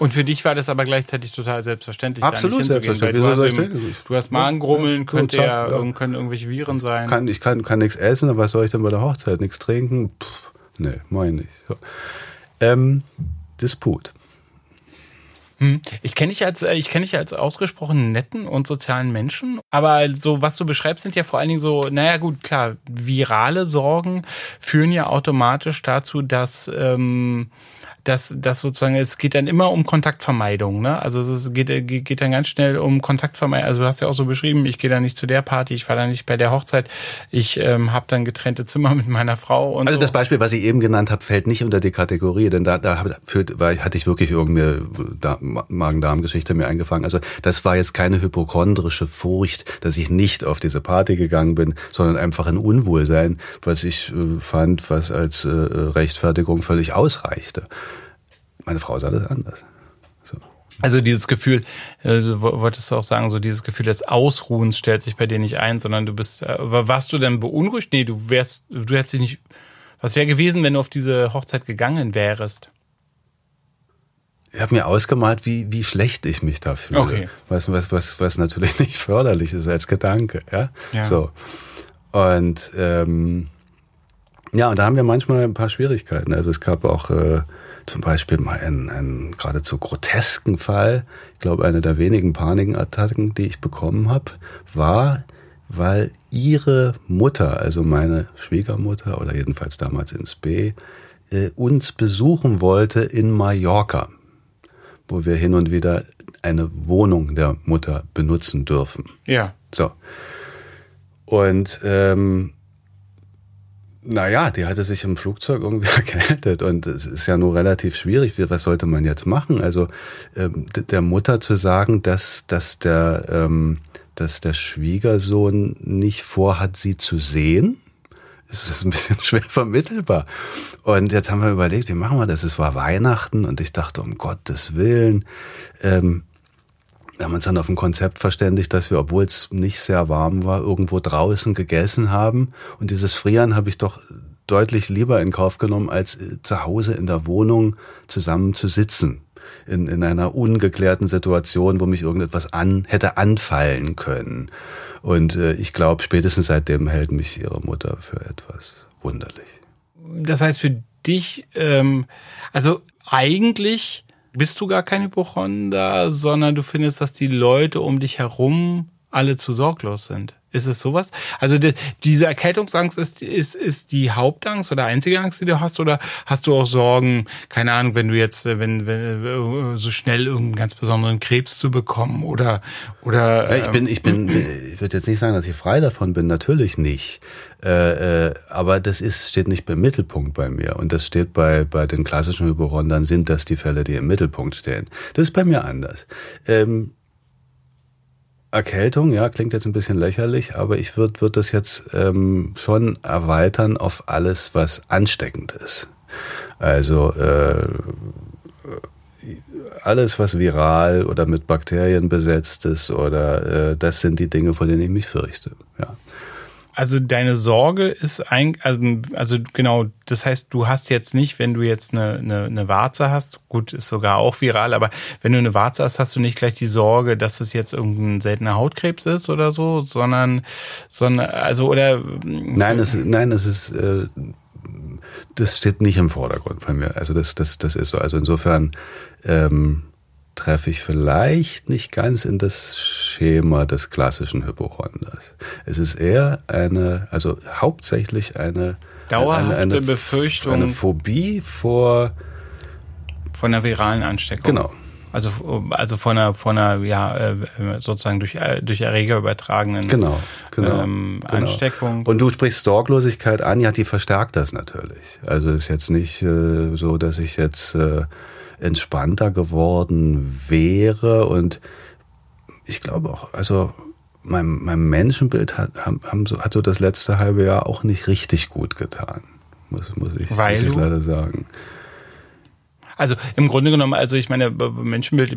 Und für dich war das aber gleichzeitig total selbstverständlich. Absolut selbstverständlich. Du hast, eben, du hast Magengrummeln, könnte ja, ja, können irgendwelche Viren sein. Kann, ich kann, kann nichts essen, aber was soll ich denn bei der Hochzeit? Nichts trinken? Pff, nee, meine ich. So. Ähm, Disput. Hm. Ich kenne dich als äh, ich kenne dich als ausgesprochen netten und sozialen Menschen, aber so was du beschreibst sind ja vor allen Dingen so, naja gut, klar, virale Sorgen führen ja automatisch dazu, dass ähm, dass, dass sozusagen, es geht dann immer um Kontaktvermeidung. Ne? Also es geht, geht dann ganz schnell um Kontaktvermeidung. Also du hast ja auch so beschrieben, ich gehe da nicht zu der Party, ich war da nicht bei der Hochzeit, ich ähm, habe dann getrennte Zimmer *laughs* mit meiner Frau. Und also so. das Beispiel, was ich eben genannt habe, fällt nicht unter die Kategorie, denn da, da führt, weil hatte ich wirklich irgendwie Magen-Darm-Geschichte mir eingefangen. Also das war jetzt keine hypochondrische Furcht, dass ich nicht auf diese Party gegangen bin, sondern einfach ein Unwohlsein, was ich äh, fand, was als äh, Rechtfertigung völlig ausreichte. Meine Frau sah das anders. So. Also dieses Gefühl, äh, du wolltest du auch sagen, so dieses Gefühl des Ausruhens stellt sich bei dir nicht ein, sondern du bist, äh, warst du denn beunruhigt? Nee, du wärst, du hättest dich nicht, was wäre gewesen, wenn du auf diese Hochzeit gegangen wärst? Ich habe mir ausgemalt, wie, wie schlecht ich mich da fühle. Okay. Was, was, was, was natürlich *laughs* nicht förderlich ist als Gedanke. Ja. ja. So. Und ähm, ja, und da haben wir manchmal ein paar Schwierigkeiten. Also es gab auch äh, zum Beispiel mal einen, einen geradezu grotesken Fall. Ich glaube, eine der wenigen Panikattacken, die ich bekommen habe, war, weil ihre Mutter, also meine Schwiegermutter oder jedenfalls damals ins B, äh, uns besuchen wollte in Mallorca, wo wir hin und wieder eine Wohnung der Mutter benutzen dürfen. Ja. So. Und ähm, naja, die hatte sich im Flugzeug irgendwie *laughs* erkältet und es ist ja nur relativ schwierig. Was sollte man jetzt machen? Also ähm, der Mutter zu sagen, dass, dass, der, ähm, dass der Schwiegersohn nicht vorhat, sie zu sehen, ist ein bisschen *laughs* schwer vermittelbar. Und jetzt haben wir überlegt, wie machen wir das? Es war Weihnachten und ich dachte, um Gottes Willen, ähm, wir haben uns dann auf ein Konzept verständigt, dass wir, obwohl es nicht sehr warm war, irgendwo draußen gegessen haben. Und dieses Frieren habe ich doch deutlich lieber in Kauf genommen, als äh, zu Hause in der Wohnung zusammen zu sitzen. In, in einer ungeklärten Situation, wo mich irgendetwas an, hätte anfallen können. Und äh, ich glaube, spätestens seitdem hält mich ihre Mutter für etwas wunderlich. Das heißt für dich, ähm, also eigentlich bist du gar kein Hypochonder, sondern du findest, dass die Leute um dich herum alle zu sorglos sind. Ist es sowas? Also die, diese Erkältungsangst ist, ist, ist die Hauptangst oder einzige Angst, die du hast? Oder hast du auch Sorgen, keine Ahnung, wenn du jetzt, wenn, wenn so schnell irgendeinen ganz besonderen Krebs zu bekommen oder oder ja, ich bin, ich bin, *clears throat* ich würde jetzt nicht sagen, dass ich frei davon bin, natürlich nicht. Äh, äh, aber das ist, steht nicht im Mittelpunkt bei mir. Und das steht bei, bei den klassischen Hypochondern sind das die Fälle, die im Mittelpunkt stehen. Das ist bei mir anders. Ähm, Erkältung, ja, klingt jetzt ein bisschen lächerlich, aber ich würde würd das jetzt ähm, schon erweitern auf alles, was ansteckend ist. Also äh, alles, was viral oder mit Bakterien besetzt ist, oder äh, das sind die Dinge, vor denen ich mich fürchte. Ja. Also deine Sorge ist ein, also, also genau, das heißt, du hast jetzt nicht, wenn du jetzt eine, eine, eine Warze hast, gut, ist sogar auch viral, aber wenn du eine Warze hast, hast du nicht gleich die Sorge, dass es jetzt irgendein seltener Hautkrebs ist oder so, sondern, sondern, also oder. Nein, es, nein, es ist, äh, das steht nicht im Vordergrund bei mir. Also das, das, das ist so. Also insofern, ähm, treffe ich vielleicht nicht ganz in das Schema des klassischen Hypochonders. Es ist eher eine, also hauptsächlich eine dauerhafte eine, eine, Befürchtung, eine Phobie vor von einer viralen Ansteckung. Genau. Also, also von einer, von einer, ja, äh, sozusagen durch, äh, durch Erreger übertragenen genau, genau, ähm, genau. Ansteckung. Und du sprichst Sorglosigkeit an, ja, die verstärkt das natürlich. Also ist jetzt nicht äh, so, dass ich jetzt äh, entspannter geworden wäre und ich glaube auch, also mein, mein Menschenbild hat, haben, haben so, hat so das letzte halbe Jahr auch nicht richtig gut getan, muss, muss, ich, muss ich leider sagen. Also im Grunde genommen, also ich meine, Menschenbild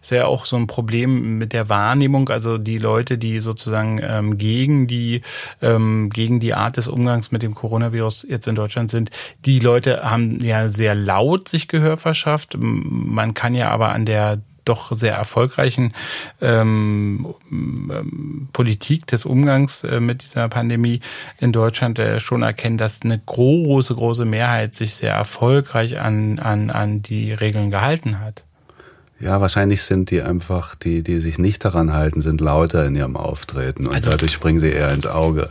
ist ja auch so ein Problem mit der Wahrnehmung. Also die Leute, die sozusagen ähm, gegen die ähm, gegen die Art des Umgangs mit dem Coronavirus jetzt in Deutschland sind, die Leute haben ja sehr laut sich Gehör verschafft. Man kann ja aber an der doch sehr erfolgreichen ähm, ähm, Politik des Umgangs äh, mit dieser Pandemie in Deutschland äh, schon erkennen, dass eine große, große Mehrheit sich sehr erfolgreich an, an, an die Regeln gehalten hat. Ja, wahrscheinlich sind die einfach, die, die sich nicht daran halten, sind lauter in ihrem Auftreten und Also- dadurch springen sie eher ins Auge.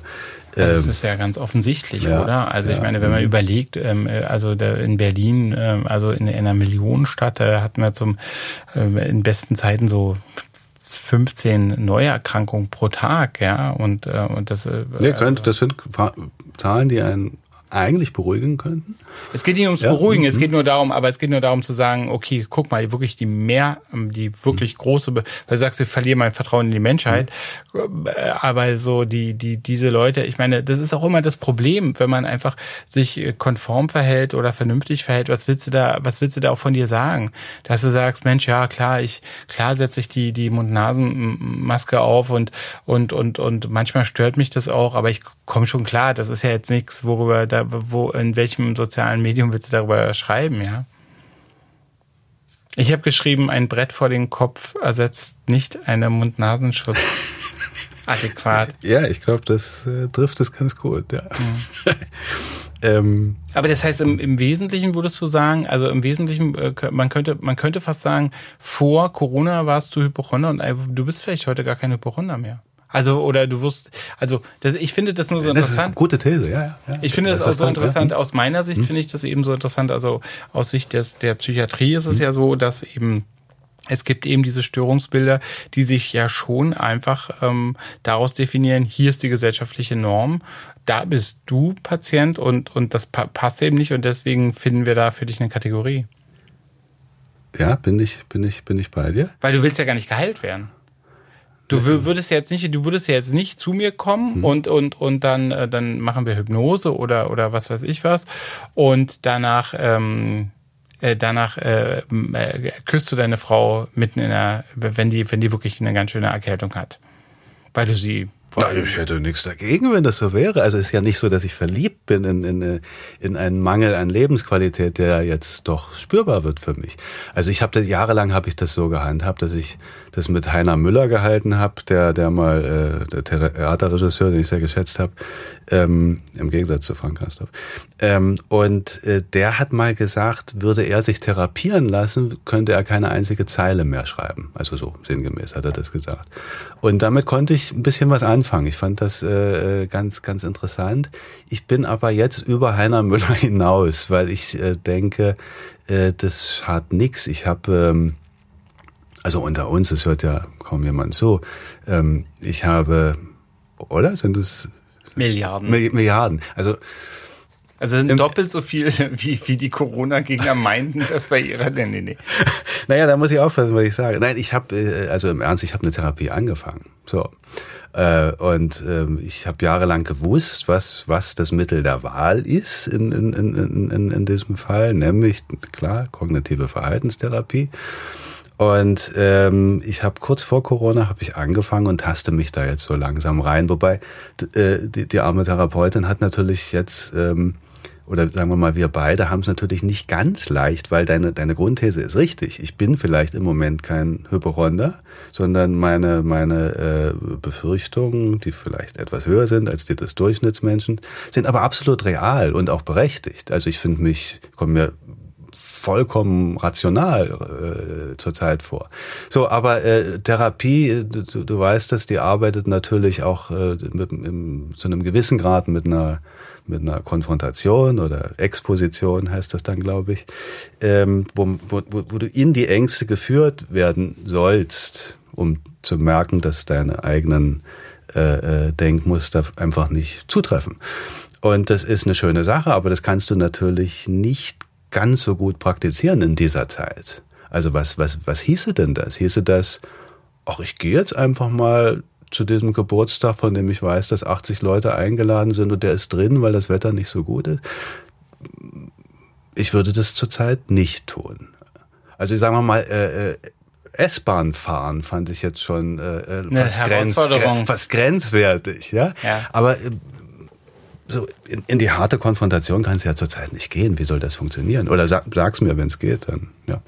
Das Ähm, ist ja ganz offensichtlich, ja, oder? Also ich ja, meine, wenn man mhm. überlegt, ähm, äh, also der, in Berlin, ähm, also in, in einer Millionenstadt, da hatten wir zum ähm, in besten Zeiten so 15 Neuerkrankungen pro Tag, ja, und äh, und das. Äh, nee, könnte, das sind Zahlen, die einen eigentlich beruhigen könnten. Es geht nicht ums Ja, Beruhigen, mhm. es geht nur darum, aber es geht nur darum zu sagen, okay, guck mal, wirklich die mehr, die wirklich große, Be- weil du sagst, ich verliere mein Vertrauen in die Menschheit, äh, aber so die, die, diese Leute, ich meine, das ist auch immer das Problem, wenn man einfach sich äh, konform verhält oder vernünftig verhält, was willst du da, was willst du da auch von dir sagen? Dass du sagst, Mensch, ja, klar, ich, klar setze ich die, die Mund-Nasen-Maske auf und, und, und, und manchmal stört mich das auch, aber ich komme schon klar, das ist ja jetzt nichts, worüber da, wo, in welchem sozialen Medium willst du darüber schreiben, ja? Ich habe geschrieben, ein Brett vor den Kopf ersetzt nicht eine Mund-Nasenschutz *laughs* adäquat. Ja, ich glaube, das äh, trifft es ganz gut, ja. *laughs* ähm, Aber das heißt, im, im Wesentlichen würdest du sagen, also im Wesentlichen, äh, man könnte, man könnte fast sagen, vor Corona warst du Hypochonder und äh, du bist vielleicht heute gar kein Hypochonder mehr. Also, oder du wirst, also das, ich finde das nur so das interessant. gute These, ja. ja. Ich finde das auch so Interessant, ja. Aus meiner Hm. Sicht finde ich das eben so interessant. Also aus Sicht des, der Psychiatrie ist es Hm. ja so, dass eben es gibt eben diese Störungsbilder, die sich ja schon einfach ähm, daraus definieren, hier ist die gesellschaftliche Norm, da bist du Patient und, und das pa passt eben nicht und deswegen finden wir da für dich eine Kategorie. Ja, bin ich, bin ich, bin ich bei dir? Weil du willst ja gar nicht geheilt werden. Du wür- würdest ja jetzt nicht, du würdest ja jetzt nicht zu mir kommen und und und dann äh, dann machen wir Hypnose oder oder was weiß ich was und danach ähm, äh, danach äh, äh, küsst du deine Frau mitten in der, wenn die wenn die wirklich eine ganz schöne Erkältung hat, weil du sie Na, ich hätte nichts dagegen, wenn das so wäre. Also es ist ja nicht so, dass ich verliebt bin in, in, in einen Mangel an Lebensqualität, der jetzt doch spürbar wird für mich. Also ich habe das jahrelang habe ich das so gehandhabt, dass ich das mit Heiner Müller gehalten habe, der der mal äh, der Theaterregisseur, den ich sehr geschätzt habe, ähm, im Gegensatz zu Frank Kastorf. Ähm, und äh, der hat mal gesagt, würde er sich therapieren lassen, könnte er keine einzige Zeile mehr schreiben. Also so sinngemäß hat er das gesagt. Und damit konnte ich ein bisschen was anfangen. Ich fand das äh, ganz, ganz interessant. Ich bin aber jetzt über Heiner Müller *laughs* hinaus, weil ich äh, denke, äh, das schadet nix. Ich habe, ähm, also unter uns, es hört ja kaum jemand so, ähm, ich habe, oder? Sind es Milliarden. Mi- Milliarden? Also Also sind doppelt so viel, *laughs* wie, wie die Corona-Gegner meinten, das bei ihrer. Nee, nee, nee. *laughs* Naja, da muss ich aufpassen, was ich sage. Nein, ich habe, äh, also im Ernst, ich habe eine Therapie angefangen. So. Äh, Und ähm, ich habe jahrelang gewusst, was, was das Mittel der Wahl ist in, in, in, in, in diesem Fall, nämlich, klar, kognitive Verhaltenstherapie. Und ähm, ich habe kurz vor Corona habe ich angefangen und taste mich da jetzt so langsam rein. Wobei äh, die, die arme Therapeutin hat natürlich jetzt ähm, oder sagen wir mal, wir beide haben es natürlich nicht ganz leicht, weil deine, deine Grundthese ist richtig. Ich bin vielleicht im Moment kein Hypochonder, sondern meine, meine äh, Befürchtungen, die vielleicht etwas höher sind als die des Durchschnittsmenschen, sind aber absolut real und auch berechtigt. Also ich finde mich, komme mir vollkommen rational äh, zurzeit vor. So, aber äh, Therapie, du, du weißt das, die arbeitet natürlich auch äh, mit, im, zu einem gewissen Grad mit einer mit einer Konfrontation oder Exposition heißt das dann, glaube ich, ähm, wo, wo, wo du in die Ängste geführt werden sollst, um zu merken, dass deine eigenen äh, äh, Denkmuster einfach nicht zutreffen. Und das ist eine schöne Sache, aber das kannst du natürlich nicht ganz so gut praktizieren in dieser Zeit. Also was, was, was hieße denn das? Hieße das, ach, ich gehe jetzt einfach mal zu diesem Geburtstag, von dem ich weiß, dass 80 Leute eingeladen sind und der ist drin, weil das Wetter nicht so gut ist. Ich würde das zurzeit nicht tun. Also ich sage mal, äh, äh, S-Bahn fahren fand ich jetzt schon äh, fast, grenz, fast grenzwertig, ja. ja. Aber äh, so in, in, die harte Konfrontation kann es ja zurzeit nicht gehen. Wie soll das funktionieren? Oder sag, sag's mir, wenn es geht, dann ja.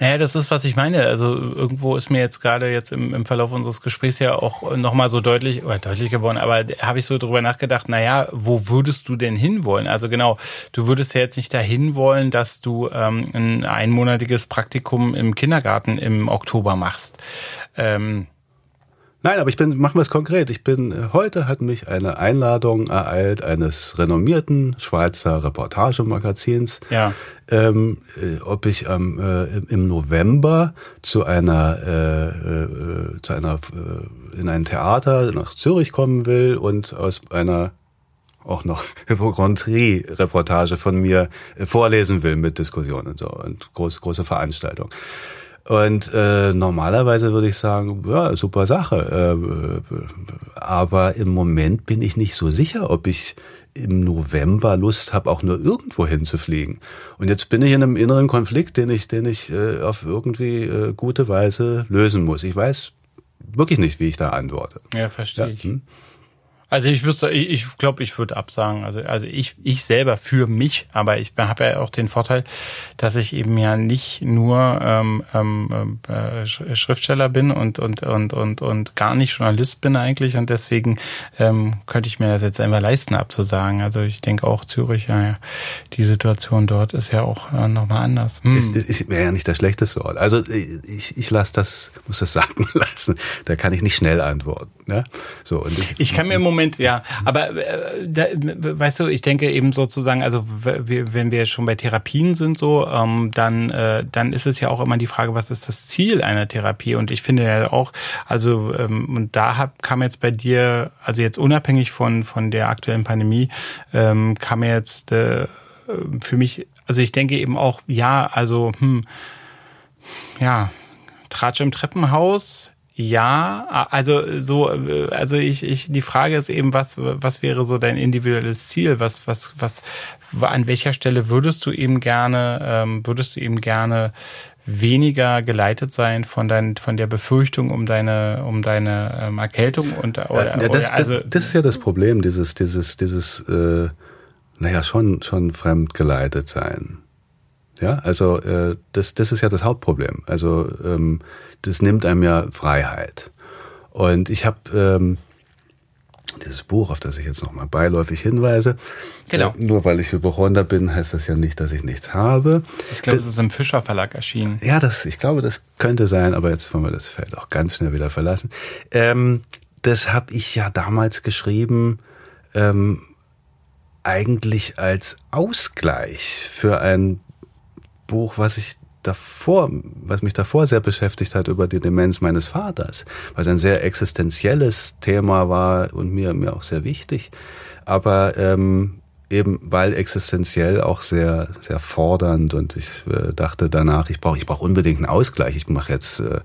Naja, das ist, was ich meine. Also irgendwo ist mir jetzt gerade jetzt im, im Verlauf unseres Gesprächs ja auch nochmal so deutlich, oder deutlich geworden, aber habe ich so drüber nachgedacht, naja, wo würdest du denn hinwollen? Also genau, du würdest ja jetzt nicht dahin wollen, dass du ähm, ein einmonatiges Praktikum im Kindergarten im Oktober machst. Ähm, Nein, aber ich bin, machen wir es konkret. Ich bin, äh, heute hat mich eine Einladung ereilt eines renommierten Schweizer Reportagemagazins, ja. ähm, äh, ob ich ähm, äh, im November zu einer, äh, äh, zu einer, äh, in ein Theater nach Zürich kommen will und aus einer auch noch *laughs* Hypochondrie-Reportage von mir vorlesen will mit Diskussionen und so und große, große Veranstaltung. Und äh, normalerweise würde ich sagen, ja, super Sache. Äh, aber im Moment bin ich nicht so sicher, ob ich im November Lust habe, auch nur irgendwo hinzufliegen. Und jetzt bin ich in einem inneren Konflikt, den ich, den ich äh, auf irgendwie äh, gute Weise lösen muss. Ich weiß wirklich nicht, wie ich da antworte. Ja, verstehe ja, ich. Also ich wüsste, ich, ich glaube, ich würde absagen. Also, also ich, ich selber für mich, aber ich habe ja auch den Vorteil, dass ich eben ja nicht nur ähm, ähm, äh, Schriftsteller bin und, und, und, und, und gar nicht Journalist bin eigentlich. Und deswegen ähm, könnte ich mir das jetzt einfach leisten, abzusagen. Also ich denke auch Zürich, ja, ja, die Situation dort ist ja auch äh, nochmal anders. Hm. Ist, ist, wäre ja nicht der schlechteste Ort. Also ich, ich lasse das, muss das *laughs* sagen lassen. Da kann ich nicht schnell antworten. Ja? So, und ich, ich kann mir im Moment Moment, ja. Aber äh, da, weißt du, ich denke eben sozusagen, also wenn wir schon bei Therapien sind, so, ähm, dann, äh, dann ist es ja auch immer die Frage, was ist das Ziel einer Therapie? Und ich finde ja auch, also ähm, und da hab, kam jetzt bei dir, also jetzt unabhängig von von der aktuellen Pandemie, ähm, kam jetzt äh, für mich, also ich denke eben auch, ja, also hm, ja, Tratsch im Treppenhaus ja, also so, also ich, ich, die Frage ist eben, was, was wäre so dein individuelles Ziel? Was, was, was, an welcher Stelle würdest du eben gerne, ähm, würdest du eben gerne weniger geleitet sein von dein, von der Befürchtung um deine, um deine ähm, Erkältung und oder, ja, das, oder, also das, das, ist ja das Problem, dieses, dieses, dieses, äh, naja, schon, schon fremd geleitet sein. Ja, also äh, das, das ist ja das Hauptproblem. Also ähm, das nimmt einem ja Freiheit. Und ich habe ähm, dieses Buch, auf das ich jetzt nochmal beiläufig hinweise. Genau. Äh, nur weil ich Hypochonder bin, heißt das ja nicht, dass ich nichts habe. Ich glaube, es ist im Fischer Verlag erschienen. Ja, das, ich glaube, das könnte sein, aber jetzt wollen wir das Feld auch ganz schnell wieder verlassen. Ähm, das habe ich ja damals geschrieben, ähm, eigentlich als Ausgleich für ein Buch, was ich davor, was mich davor sehr beschäftigt hat über die Demenz meines Vaters, was ein sehr existenzielles Thema war und mir, mir auch sehr wichtig. Aber ähm, eben weil existenziell auch sehr sehr fordernd und ich äh, dachte danach ich brauche ich brauche unbedingt einen Ausgleich. Ich mache jetzt äh,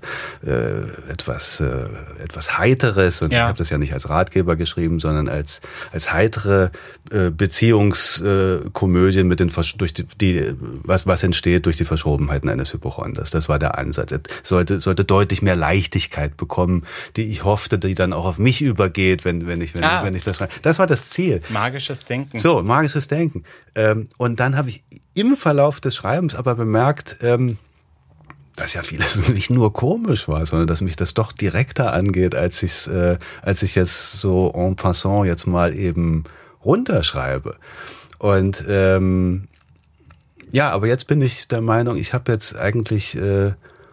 äh, etwas äh, etwas heiteres und ja. ich habe das ja nicht als Ratgeber geschrieben sondern als als heitere äh, Beziehungskomödie mit den durch die, die was was entsteht durch die Verschobenheiten eines Hypochonders. Das war der Ansatz. Es sollte sollte deutlich mehr Leichtigkeit bekommen die ich hoffte die dann auch auf mich übergeht wenn wenn ich wenn, ah. wenn ich das das war das Ziel. Magisches Denken. So magisches Denken. Ähm, und dann habe ich im Verlauf des Schreibens aber bemerkt, ähm, dass ja vieles *laughs* nicht nur komisch war, sondern dass mich das doch direkter angeht, als ich äh, als ich jetzt so en passant jetzt mal eben runterschreibe. Und ähm, Ja, aber jetzt bin ich der Meinung, ich habe jetzt eigentlich äh,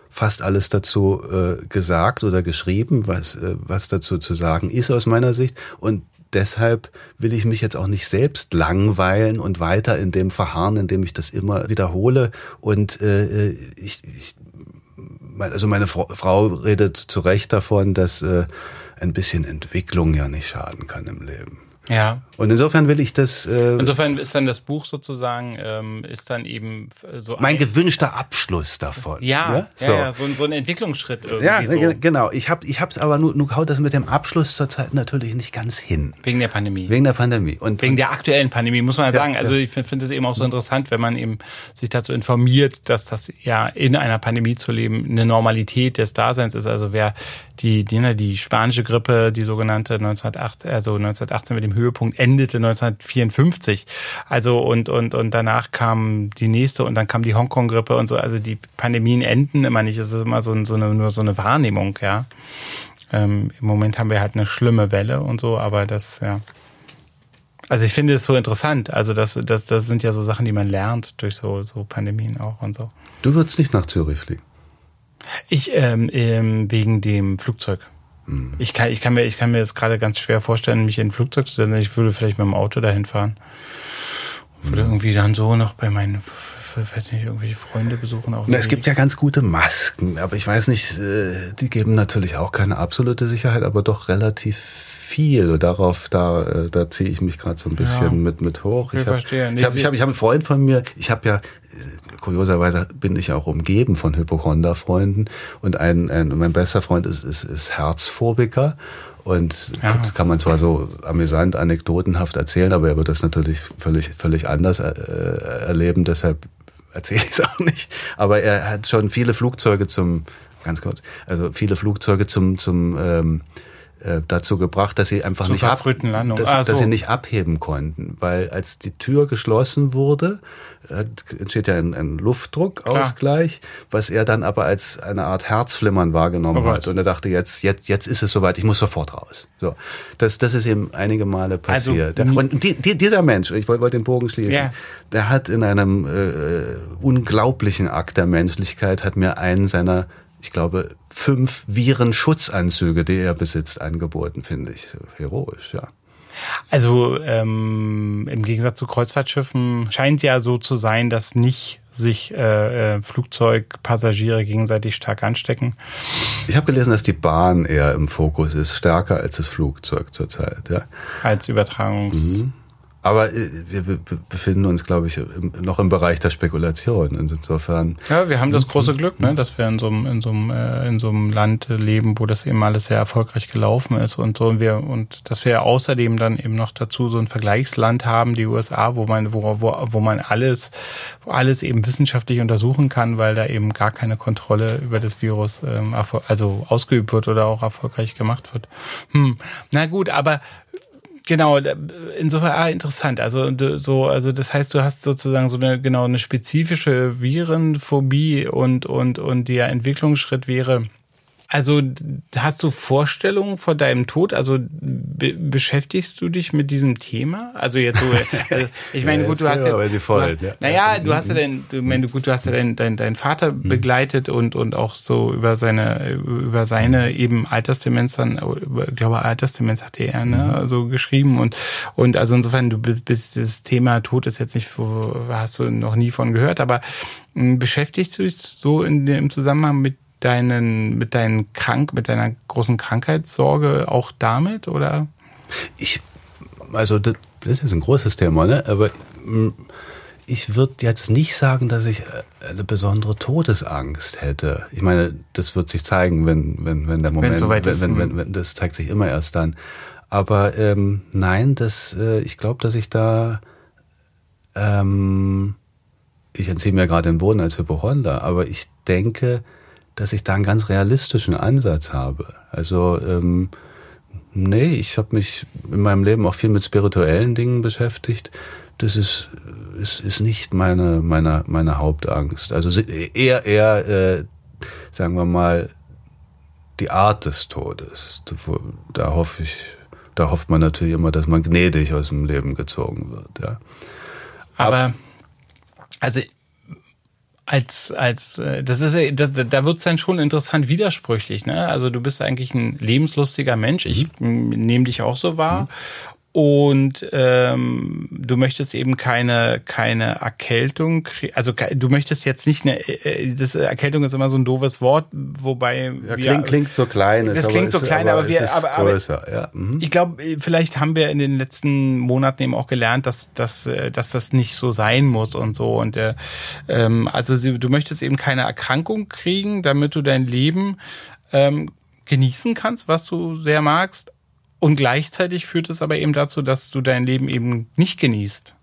fast alles dazu äh, gesagt oder geschrieben, was, äh, was dazu zu sagen ist aus meiner Sicht. Und deshalb will ich mich jetzt auch nicht selbst langweilen und weiter in dem verharren, in dem ich das immer wiederhole. Und äh, äh ich, ich also meine Frau redet zu Recht davon, dass äh, ein bisschen Entwicklung ja nicht schaden kann im Leben. Ja. Und insofern will ich das. Äh, insofern ist dann das Buch sozusagen ähm, ist dann eben so mein gewünschter Abschluss davon. Ja, ja, so. ja, so, so ein Entwicklungsschritt irgendwie. Ja, so. genau. Ich habe ich hab's aber nur, nur haut das mit dem Abschluss zurzeit natürlich nicht ganz hin. Wegen der Pandemie. Wegen der Pandemie und wegen der aktuellen Pandemie muss man ja sagen. Also ich finde es eben auch so interessant, wenn man eben sich dazu informiert, dass das ja in einer Pandemie zu leben eine Normalität des Daseins ist. Also wer die die, ne, die spanische Grippe, die sogenannte 1918, also 1918 mit dem Höhepunkt endete 1954. Also und und und danach kam die nächste und dann kam die Hongkong-Grippe und so. Also die Pandemien enden immer nicht. Es ist immer so, so eine, nur so eine Wahrnehmung, ja. Ähm, Im Moment haben wir halt eine schlimme Welle und so, aber das, ja. Also ich finde es so interessant. Also das, das, das sind ja so Sachen, die man lernt durch so, so Pandemien auch und so. Du würdest nicht nach Zürich fliegen? Ich ähm, ähm, wegen dem Flugzeug. Ich kann, ich kann mir, ich kann mir das gerade ganz schwer vorstellen, mich in ein Flugzeug zu setzen. Ich würde vielleicht mit dem Auto dahin fahren. Würde irgendwie dann so noch bei meinen, weiß nicht, irgendwelche Freunde besuchen. Auch Na, es gibt ja ganz gute Masken, aber ich weiß nicht, äh, die geben natürlich auch keine absolute Sicherheit, aber doch relativ viel. Darauf, da, äh, da ziehe ich mich gerade so ein bisschen ja, mit, mit hoch. Ich, ich verstehe. Nee, ich habe ich hab, ich hab einen Freund von mir, ich habe ja kurioserweise bin ich auch umgeben von Hypochonda-Freunden und ein, ein, mein bester Freund ist, ist, ist Herzphobiker und ja. das kann man zwar so amüsant, anekdotenhaft erzählen, aber er wird das natürlich völlig, völlig anders äh, erleben, deshalb erzähle ich es *laughs* auch nicht. Aber er hat schon viele Flugzeuge zum, ganz kurz, also viele Flugzeuge zum, zum ähm, äh, dazu gebracht, dass sie einfach nicht, ab, dass, ah, so. dass sie nicht abheben konnten, weil als die Tür geschlossen wurde, entsteht ja ein, ein Luftdruckausgleich, was er dann aber als eine Art Herzflimmern wahrgenommen oh hat. Und er dachte, jetzt, jetzt, jetzt ist es soweit, ich muss sofort raus. So, das, das ist ihm einige Male also, passiert. Also, und die, die, dieser Mensch, ich wollte wollt den Bogen schließen, yeah. der hat in einem äh, unglaublichen Akt der Menschlichkeit hat mir einen seiner ich glaube, fünf Virenschutzanzüge, die er besitzt, angeboten, finde ich heroisch, ja. Also ähm, im Gegensatz zu Kreuzfahrtschiffen scheint ja so zu sein, dass nicht sich äh, äh Flugzeugpassagiere gegenseitig stark anstecken. Ich habe gelesen, dass die Bahn eher im Fokus ist, stärker als das Flugzeug zurzeit. Ja? Als Übertragungs. Mhm. Aber äh, wir befinden uns, glaube ich, noch im Bereich der Spekulation. Insofern. Ja, wir haben das große Glück, ne, dass wir in so einem, in so einem, äh, in so einem Land leben, wo das eben alles sehr erfolgreich gelaufen ist und so. Und wir, und dass wir außerdem dann eben noch dazu so ein Vergleichsland haben, die USA, wo man, wo, wo, wo man alles, wo alles eben wissenschaftlich untersuchen kann, weil da eben gar keine Kontrolle über das Virus ähm, also ausgeübt wird oder auch erfolgreich gemacht wird. Hm. Na gut, aber Genau, insofern ah, interessant. Also so, also das heißt, du hast sozusagen so eine genau eine spezifische Virenphobie und und und der Entwicklungsschritt wäre also hast du Vorstellungen vor deinem Tod? Also be beschäftigst du dich mit diesem Thema? Also jetzt so, also *laughs* ich meine, ja, gut, du hast jetzt, voll, du, ja. naja, du hast ja dein, du, meine, gut, du hast ja deinen dein, dein Vater mhm. begleitet und und auch so über seine über seine eben Altersdemenz dann, ich glaube Altersdemenz hatte er ne, mhm. so geschrieben und und also insofern du bist das Thema Tod ist jetzt nicht, hast du noch nie von gehört, aber hm, beschäftigst du dich so in dem Zusammenhang mit deinen, mit deinen krank, mit deiner großen Krankheitssorge auch damit, oder? Ich, also das ist jetzt ein großes Thema, ne? Aber hm, ich würde jetzt nicht sagen, dass ich äh, eine besondere Todesangst hätte. Ich meine, das wird sich zeigen, wenn, wenn, wenn der Moment, wenn, wenn, wenn, wenn, wenn, das zeigt sich immer erst dann. Aber ähm, nein, das, äh, ich glaube, dass ich da, ähm, ich entziehe mir gerade den Boden als Hypochonder, aber ich denke, dass ich da einen ganz realistischen Ansatz habe. Also ähm, nee, ich habe mich in meinem Leben auch viel mit spirituellen Dingen beschäftigt. Das ist, ist, ist nicht meine, meine, meine Hauptangst. Also eher, eher äh, sagen wir mal, die Art des Todes. Da hoffe ich, da hofft man natürlich immer, dass man gnädig aus dem Leben gezogen wird. Ja. Aber, also als, als, äh, das ist, das, da wird's dann schon interessant widersprüchlich, ne? Also du bist eigentlich ein lebenslustiger Mensch. Ich mhm. nehme dich auch so wahr. Und ähm, du möchtest eben keine keine Erkältung also du möchtest jetzt nicht eine äh, das Erkältung ist immer so ein doofes Wort wobei ja, wir, klingt, klingt so klein das klingt so klein aber, aber wir aber, größer, ja. Mhm. ich glaube vielleicht haben wir in den letzten Monaten eben auch gelernt dass dass äh, dass das nicht so sein muss und so und äh, ähm, also du möchtest eben keine Erkrankung kriegen damit du dein Leben ähm, genießen kannst was du sehr magst und gleichzeitig führt es aber eben dazu, dass du dein Leben eben nicht genießt.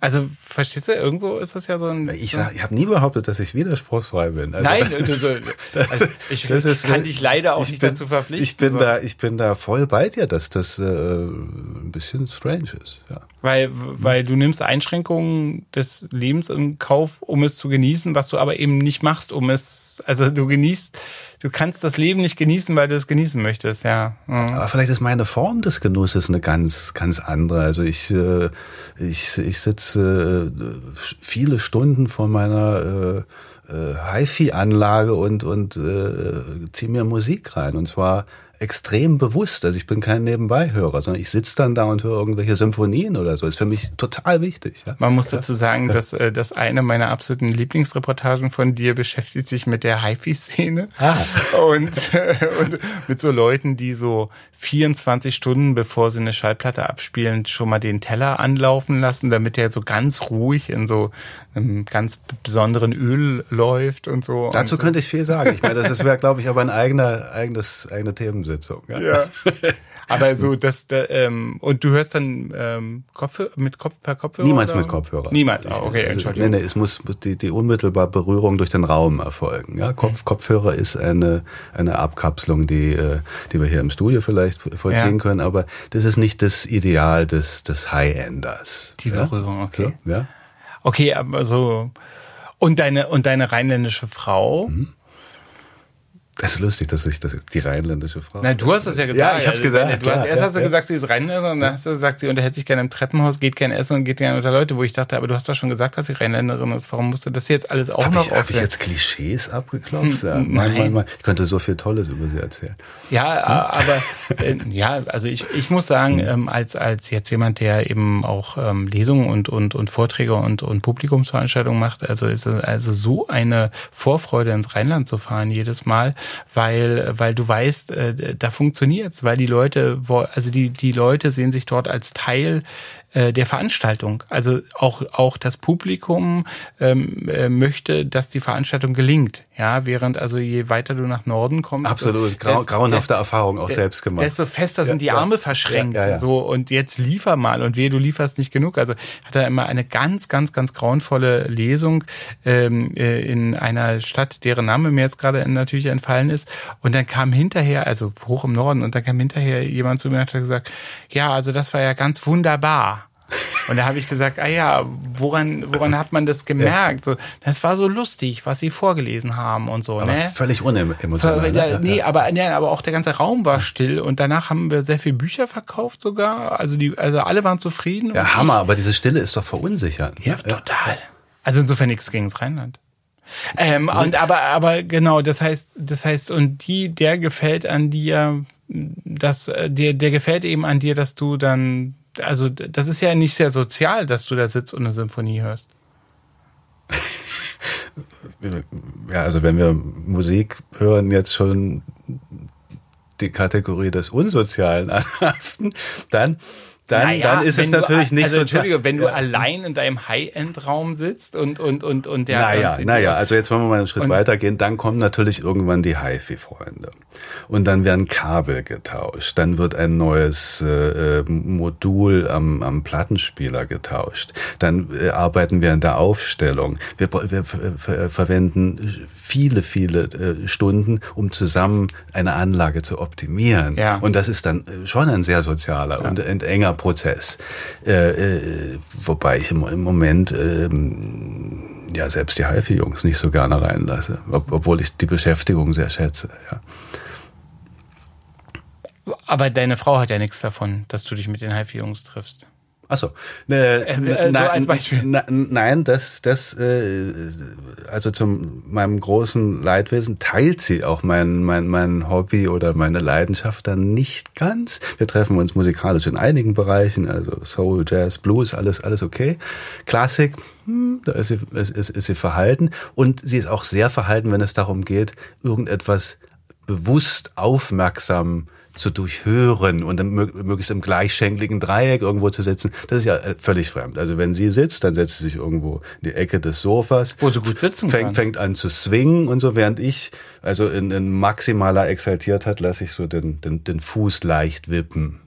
Also, verstehst du, irgendwo ist das ja so ein. Ich, sag, ich habe nie behauptet, dass ich widerspruchsfrei bin. Also, Nein, *laughs* du, du, also ich das ist, kann dich leider auch nicht bin, dazu verpflichten. Ich bin, so. da, ich bin da voll bei dir, dass das äh, ein bisschen strange ist. Ja. Weil, weil du nimmst Einschränkungen des Lebens in Kauf, um es zu genießen, was du aber eben nicht machst, um es. Also, du genießt du kannst das Leben nicht genießen, weil du es genießen möchtest, ja. Mhm. Aber vielleicht ist meine Form des Genusses eine ganz, ganz andere. Also ich, äh, ich, ich sitze äh, viele Stunden vor meiner äh, HiFi-Anlage und, und äh, ziehe mir Musik rein. Und zwar extrem bewusst. Also ich bin kein Nebenbeihörer, sondern ich sitze dann da und höre irgendwelche Symphonien oder so. Ist für mich total wichtig. Ja? Man muss dazu sagen, dass, äh, dass eine meiner absoluten Lieblingsreportagen von dir beschäftigt sich mit der HiFi-Szene ah. und, äh, und mit so Leuten, die so 24 Stunden, bevor sie eine Schallplatte abspielen, schon mal den Teller anlaufen lassen, damit der so ganz ruhig in so einem ganz besonderen Öl läuft und so. Dazu und könnte ich viel sagen. Ich meine, das wäre, glaube ich, aber ein eigener, eigenes, eigene Themensitzung. Ja. ja. *laughs* Aber so, dass da, ähm, und du hörst dann ähm, Kopf, mit Kopf per Kopfhörer? Niemals oder? mit Kopfhörer. Niemals, oh, okay, also, Entschuldigung. Nee, nee, es muss die, die unmittelbare Berührung durch den Raum erfolgen. Ja, Kopf, mhm. Kopfhörer ist eine, eine Abkapselung, die, äh, die wir hier im Studio vielleicht vollziehen ja. können, aber das ist nicht das Ideal des, des High-Enders. Die Berührung, okay. So, ja. Okay, aber so, und deine, und deine rheinländische Frau, mhm das ist lustig, dass ich das, die rheinländische Frau. Na, du hast das ja gesagt. Ja, ich hab's gesagt. Du hast, erst ja, hast du ja. gesagt, sie ist Rheinländerin, und dann hast du gesagt, sie unterhält sich gerne im Treppenhaus, geht gerne essen und geht gerne unter Leute, wo ich dachte, aber du hast doch schon gesagt, dass sie Rheinländerin ist. Warum musst du das jetzt alles auch hab noch ich, Habe ich jetzt Klischees abgeklopft? Hm, ja, nein. Mein, mein, ich könnte so viel Tolles über sie erzählen. Ja, hm? aber äh, ja, also ich, ich muss sagen, hm. ähm, als, als jetzt jemand, der eben auch ähm, Lesungen und, und, und Vorträge und, und Publikumsveranstaltungen macht, also ist also so eine Vorfreude ins Rheinland zu fahren jedes Mal, weil weil du weißt, äh, da funktioniert's, weil die Leute, also die, die Leute sehen sich dort als Teil äh, der Veranstaltung. Also auch, auch das Publikum ähm, äh, möchte, dass die Veranstaltung gelingt. Ja, während also je weiter du nach Norden kommst. Absolut, grau, des, grauenhafte des, Erfahrung auch selbst gemacht. Desto fester sind ja, die Arme ja, verschränkt. Ja, so, und jetzt liefer mal und wehe, du lieferst nicht genug. Also hat er immer eine ganz, ganz, ganz grauenvolle Lesung ähm, äh, in einer Stadt, deren Name mir jetzt gerade natürlich entfallen ist. Und dann kam hinterher, also hoch im Norden, und dann kam hinterher jemand zu mir und hat gesagt, ja, also das war ja ganz wunderbar. Und da habe ich gesagt, ah ja, woran, woran hat man das gemerkt? So, das war so lustig, was sie vorgelesen haben und so. Aber ne? völlig unemotional. Ne? Nee, aber, nee, aber auch der ganze Raum war still und danach haben wir sehr viel Bücher verkauft sogar. Also die, also alle waren zufrieden. Ja, Hammer, ich, aber diese Stille ist doch verunsichernd. Ja, ja. total. Also insofern nichts gegen das Rheinland. Ähm, und aber, aber genau, das heißt, das heißt, und die, der gefällt an dir, dass, der, der gefällt eben an dir, dass du dann also das ist ja nicht sehr sozial, dass du da sitzt und eine Symphonie hörst. ja, also wenn wir Musik hören, jetzt schon die Kategorie des Unsozialen *laughs* anhaften, dann dann, naja, dann ist es natürlich du, nicht also, so. Entschuldige, wenn du allein in deinem High-End-Raum sitzt und, und, und, und der. Naja, und, naja, also jetzt wollen wir mal einen Schritt weitergehen. Dann kommen natürlich irgendwann die HiFi-Freunde. Und dann werden Kabel getauscht. Dann wird ein neues äh, äh, Modul am, am Plattenspieler getauscht. Dann äh, arbeiten wir an der Aufstellung. Wir, wir ver verwenden viele, viele äh, Stunden, um zusammen eine Anlage zu optimieren. Ja. Und das ist dann schon ein sehr sozialer ja. und, und enger Prozess. Äh, äh, wobei ich im, im Moment ähm, ja selbst die HIFI-Jungs nicht so gerne reinlasse, ob, obwohl ich die Beschäftigung sehr schätze. Ja. Aber deine Frau hat ja nichts davon, dass du dich mit den HIFI-Jungs triffst. Achso. Ne, äh, äh, so als Beispiel. Na, nein, das, das, äh, also zum meinem großen Leidwesen teilt sie auch mein, mein, mein Hobby oder meine Leidenschaft dann nicht ganz. Wir treffen uns musikalisch in einigen Bereichen, also Soul, Jazz, Blues, alles, alles okay. Klassik, hm, da ist sie, ist, ist, ist sie verhalten. Und sie ist auch sehr verhalten, wenn es darum geht, irgendetwas bewusst aufmerksam zu durchhören und dann möglichst im gleichschenkligen Dreieck irgendwo zu sitzen, das ist ja äh, völlig fremd. Also wenn sie sitzt, dann setzt sie sich irgendwo in die Ecke des Sofas. Wo sie gut sitzen fängt, kann. Fängt an zu swingen und so, während ich, also in, in maximaler Exaltiertheit, lasse ich so den, den, den Fuß leicht wippen.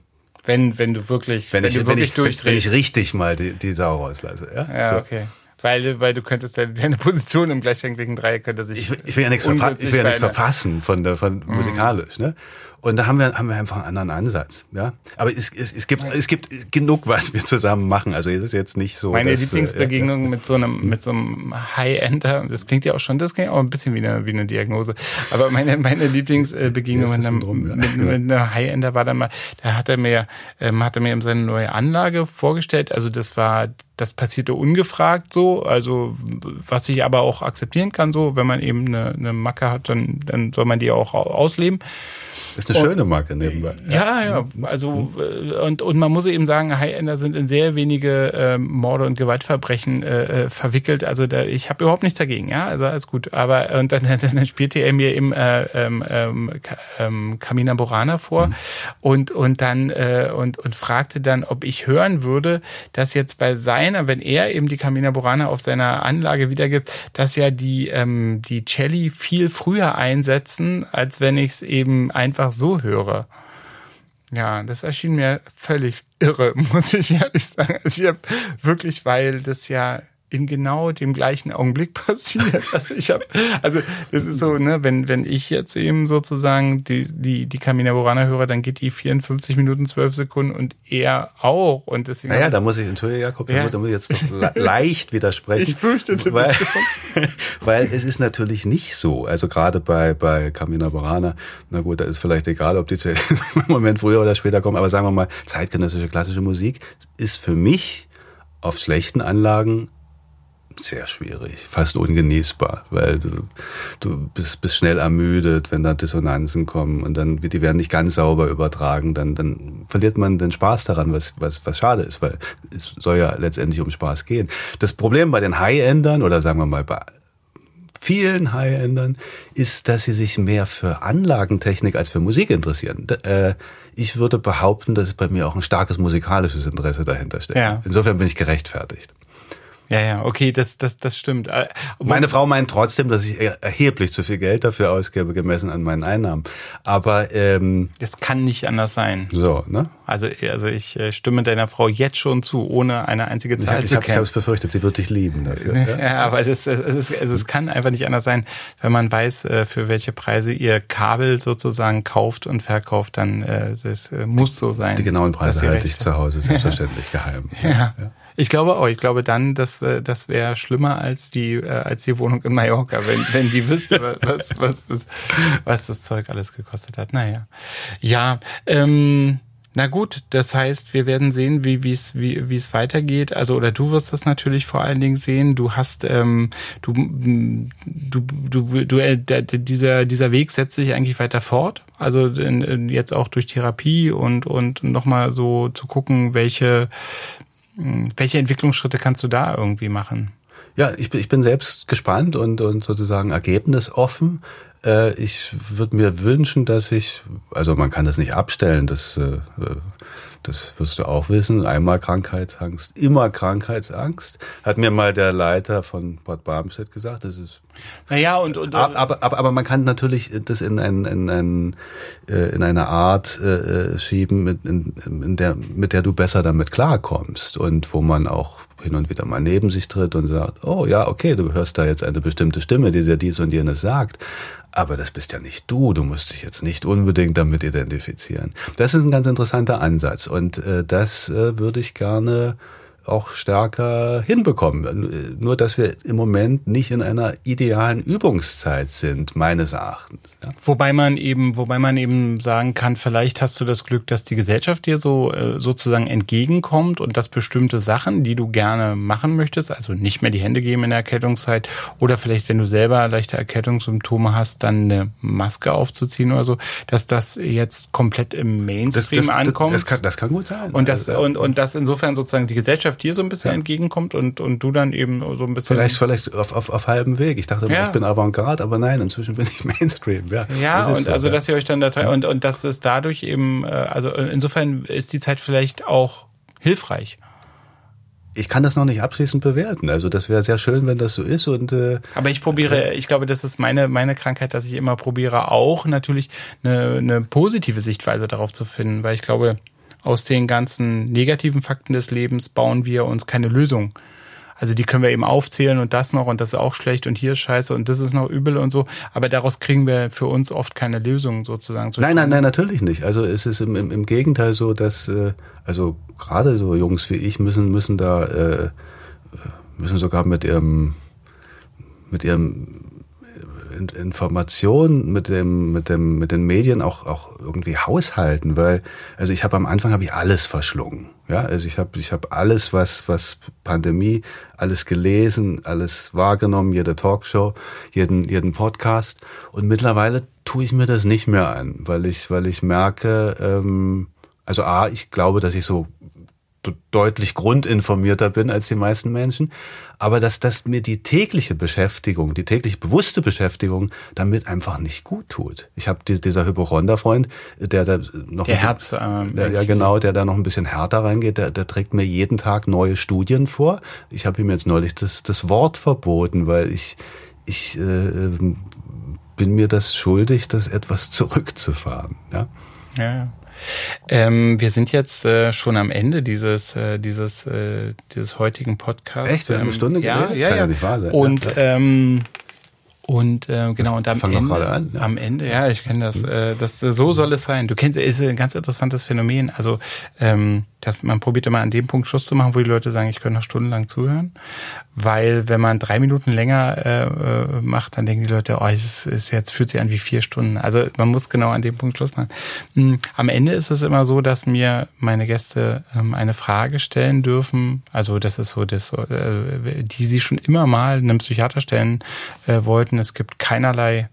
Wenn, wenn du wirklich, wenn, wenn ich, du wirklich wenn ich, durchdrehst. Wenn ich richtig mal die, die Sau rauslasse. Ja, ja so. okay. Weil, weil du könntest deine, deine Position im gleichschenkligen Dreieck könnte sich. Ich, ich will ja nichts, verpa ich will ja nichts verpassen von der, von musikalisch, ne? Und da haben wir, haben wir einfach einen anderen Ansatz. Ja? Aber es, es, es, gibt, es gibt genug, was wir zusammen machen. Also es ist jetzt nicht so. Meine dass, Lieblingsbegegnung äh, mit so einem, mit so einem High-Ender, das klingt ja auch schon, das klingt auch ein bisschen wie eine, wie eine Diagnose. Aber meine, meine Lieblingsbegegnung mit einem, Syndrom, ja. mit, mit einem High-Ender war dann mal, da hat er mir, ähm, hat er mir seine neue Anlage vorgestellt. Also das war, das passierte ungefragt so, also was ich aber auch akzeptieren kann, so, wenn man eben eine, eine Macke hat, dann, dann soll man die auch ausleben. Ist eine schöne Marke nebenbei. Ja, ja. Also äh, und und man muss eben sagen, High-Ender sind in sehr wenige äh, Morde und Gewaltverbrechen äh, äh verwickelt. Also da, ich habe überhaupt nichts dagegen. Ja, also alles gut. Aber und dann, dann spielte er mir im äh, ähm, ähm, Camina Borana vor mhm. und und dann äh, und und fragte dann, ob ich hören würde, dass jetzt bei seiner, wenn er eben die Camina Borana auf seiner Anlage wiedergibt, dass ja die ähm, die Celli viel früher einsetzen, als wenn ich es eben einfach einfach so höre. Ja, das erschien mir völlig irre, *laughs* muss ich ehrlich sagen. Also ich habe wirklich, weil das ja in genau dem gleichen Augenblick *laughs* passiert. Also ich habe, also das ist so, ne, wenn wenn ich jetzt eben sozusagen die die die Camina Burana höre, dann geht die 54 Minuten 12 Sekunden und er auch und deswegen. Naja, da muss ich entschuldige Jakob, ja. da muss ich jetzt doch leicht widersprechen. *laughs* Ich fürchtete weil, *laughs* weil es ist natürlich nicht so. Also gerade bei bei Camina Burana, na gut, da ist vielleicht egal, ob die zu im Moment früher oder später kommen, aber sagen wir mal, zeitgenössische klassische Musik ist für mich auf schlechten Anlagen sehr schwierig, fast ungenießbar, weil du, du bist, bist schnell ermüdet, wenn da Dissonanzen kommen und dann die werden nicht ganz sauber übertragen, dann, dann verliert man den Spaß daran, was, was, was schade ist, weil es soll ja letztendlich um Spaß gehen. Das Problem bei den High-Endern oder sagen wir mal bei vielen High-Endern ist, dass sie sich mehr für Anlagentechnik als für Musik interessieren. Äh, ich würde behaupten, dass bei mir auch ein starkes musikalisches Interesse dahinter steckt. Ja. Insofern bin ich gerechtfertigt. Ja, ja, okay, das, das, das stimmt. Äh, Meine Frau meint trotzdem, dass ich erheblich zu viel Geld dafür ausgebe, gemessen an meinen Einnahmen. Aber ähm, das kann nicht anders sein. So, ne? Also, also ich äh, stimme deiner Frau jetzt schon zu, ohne eine einzige Zahl ich, zu ich kennen. Ich habe es befürchtet, sie wird dich lieben dafür. *laughs* ja, ja aber es, ist, es, ist, es, es kann einfach nicht anders sein, wenn man weiß, äh, für welche Preise ihr Kabel sozusagen kauft und verkauft, dann äh, es muss so sein. Die genauen Preise halte ich zu Hause selbstverständlich *laughs* geheim. ja. ja. Ich glaube auch. Ich glaube dann, dass das wäre schlimmer als die äh, als die Wohnung in Mallorca, wenn *laughs* wenn die wüsste, was was das, was das Zeug alles gekostet hat. Naja, ja. Ähm, na gut, das heißt, wir werden sehen, wie wie es wie wie es weitergeht. Also oder du wirst das natürlich vor allen Dingen sehen. Du hast ähm, du du du du äh, dieser dieser Weg setzt sich eigentlich weiter fort. Also in, in jetzt auch durch Therapie und und nochmal so zu gucken, welche welche Entwicklungsschritte kannst du da irgendwie machen? Ja, ich bin, ich bin selbst gespannt und, und sozusagen ergebnisoffen. Äh, ich würde mir wünschen, dass ich, also man kann das nicht abstellen, das, äh, das wirst du auch wissen, einmal Krankheitsangst, immer Krankheitsangst, hat mir mal der Leiter von Bad Barmstedt gesagt, das ist naja, und, und aber, aber, aber man kann natürlich das in, ein, in, ein, äh, in eine Art äh, schieben, mit, in, in der, mit der du besser damit klarkommst und wo man auch hin und wieder mal neben sich tritt und sagt, oh ja, okay, du hörst da jetzt eine bestimmte Stimme, die dir dies und jenes sagt. Aber das bist ja nicht du, du musst dich jetzt nicht unbedingt damit identifizieren. Das ist ein ganz interessanter Ansatz und äh, das äh, würde ich gerne auch stärker hinbekommen. Nur, dass wir im Moment nicht in einer idealen Übungszeit sind, meines Erachtens. Ja. Wobei man eben, wobei man eben sagen kann, vielleicht hast du das Glück, dass die Gesellschaft dir so äh, sozusagen entgegenkommt und dass bestimmte Sachen, die du gerne machen möchtest, also nicht mehr die Hände geben in der Erkältungszeit oder vielleicht, wenn du selber leichte Erkältungssymptome hast, dann eine Maske aufzuziehen oder so, dass das jetzt komplett im Mainstream das, das, ankommt. Das kann, das kann gut sein. Und das, also, und, und das insofern sozusagen die Gesellschaft dir so ein bisschen ja. entgegenkommt und, und du dann eben so ein bisschen. Vielleicht, vielleicht auf, auf, auf halbem Weg. Ich dachte, ja. ich bin Avantgarde, aber nein, inzwischen bin ich *laughs* Mainstream. Ja, ja und so, also, dass ihr euch dann da ja. und, und dass es dadurch eben, äh, also insofern ist die Zeit vielleicht auch hilfreich ich kann das noch nicht abschließend bewerten. Also das wäre sehr schön, wenn das so ist. Und äh, aber ich probiere, ich glaube, das ist meine meine Krankheit, dass ich immer probiere, auch natürlich eine, eine positive Sichtweise darauf zu finden, weil ich glaube, aus den ganzen negativen Fakten des Lebens bauen wir uns keine Lösung. Also die können wir eben aufzählen und das noch und das ist auch schlecht und hier ist scheiße und das ist noch übel und so. Aber daraus kriegen wir für uns oft keine Lösung sozusagen. Nein, nein, nein, natürlich nicht. Also es ist im, im, im Gegenteil so, dass äh, also gerade so Jungs wie ich müssen müssen da äh, müssen sogar mit ihrem mit ihrem Information mit dem mit dem mit den Medien auch auch irgendwie haushalten, weil also ich habe am Anfang habe ich alles verschlungen. Ja, also ich habe ich habe alles was was Pandemie alles gelesen, alles wahrgenommen, jede Talkshow, jeden jeden Podcast und mittlerweile tue ich mir das nicht mehr an, weil ich weil ich merke ähm, also a ich glaube, dass ich so deutlich grundinformierter bin als die meisten Menschen, aber dass das mir die tägliche Beschäftigung, die täglich bewusste Beschäftigung damit einfach nicht gut tut. Ich habe dieser Hypochonder-Freund, der da noch der Herz, äh, der, ja genau, der da noch ein bisschen härter reingeht, der, der trägt mir jeden Tag neue Studien vor. Ich habe ihm jetzt neulich das, das Wort verboten, weil ich ich äh, bin mir das schuldig, das etwas *laughs* zurückzufahren. Ja. Ja. Ähm, wir sind jetzt äh, schon am Ende dieses äh, dieses äh, dieses heutigen Podcasts. Echt? Wir haben eine Stunde geredet? Ja, ja, ja. ja. Nicht wahr sein. Und ähm, und äh, genau, und am Ende, an, ja. am Ende, ja, ich kenne das, äh, das, so soll es sein. Du kennst, ist ein ganz interessantes Phänomen. Also, ähm, dass man probiert immer an dem Punkt Schluss zu machen, wo die Leute sagen, ich könnte noch stundenlang zuhören. Weil wenn man drei Minuten länger äh, äh macht, dann denken die Leute, oh, es ist jetzt fühlt sich an wie vier Stunden. Also man muss genau an dem Punkt Schluss machen. Hm, am Ende ist es immer so, dass mir meine Gäste ähm, eine Frage stellen dürfen. Also das ist so, das, äh, die sie schon immer mal einem Psychiater stellen äh, wollten. Es gibt keinerlei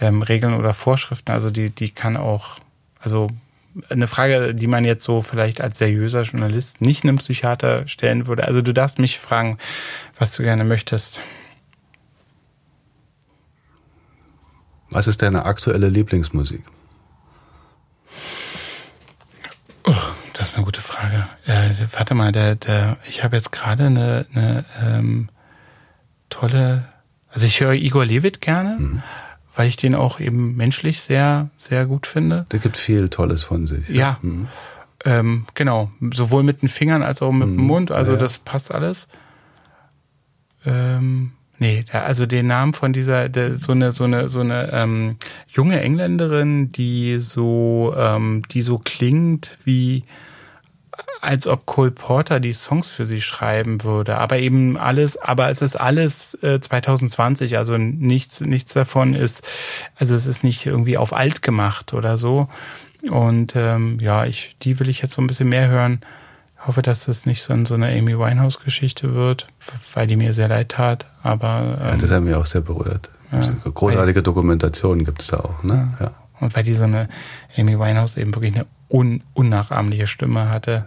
ähm, Regeln oder Vorschriften. Also die, die kann auch, also eine Frage, die man jetzt so vielleicht als seriöser Journalist nicht einem Psychiater stellen würde. Also du darfst mich fragen, was du gerne möchtest. Was ist deine aktuelle Lieblingsmusik? Oh, das ist eine gute Frage. Äh, warte mal, der, der, ich habe jetzt gerade eine, eine ähm, tolle, also ich höre Igor Levit gerne. Mhm weil ich den auch eben menschlich sehr, sehr gut finde. Der gibt viel Tolles von sich. Ja. Mhm. Ähm, genau. Sowohl mit den Fingern als auch mit mhm. dem Mund. Also ja. das passt alles. Ähm, nee, also den Namen von dieser, der, so eine, so eine, so eine ähm, junge Engländerin, die so, ähm, die so klingt wie als ob Cole Porter die Songs für sie schreiben würde. Aber eben alles, aber es ist alles äh, 2020, also nichts, nichts davon ist, also es ist nicht irgendwie auf alt gemacht oder so. Und ähm, ja, ich, die will ich jetzt so ein bisschen mehr hören. Hoffe, dass das nicht so, so eine Amy Winehouse-Geschichte wird, weil die mir sehr leid tat. Aber ähm, ja, das hat mich auch sehr berührt. Ja, Großartige Dokumentationen gibt es da auch, ne? Ja. Und weil die so eine Amy Winehouse eben wirklich eine un unnachahmliche Stimme hatte.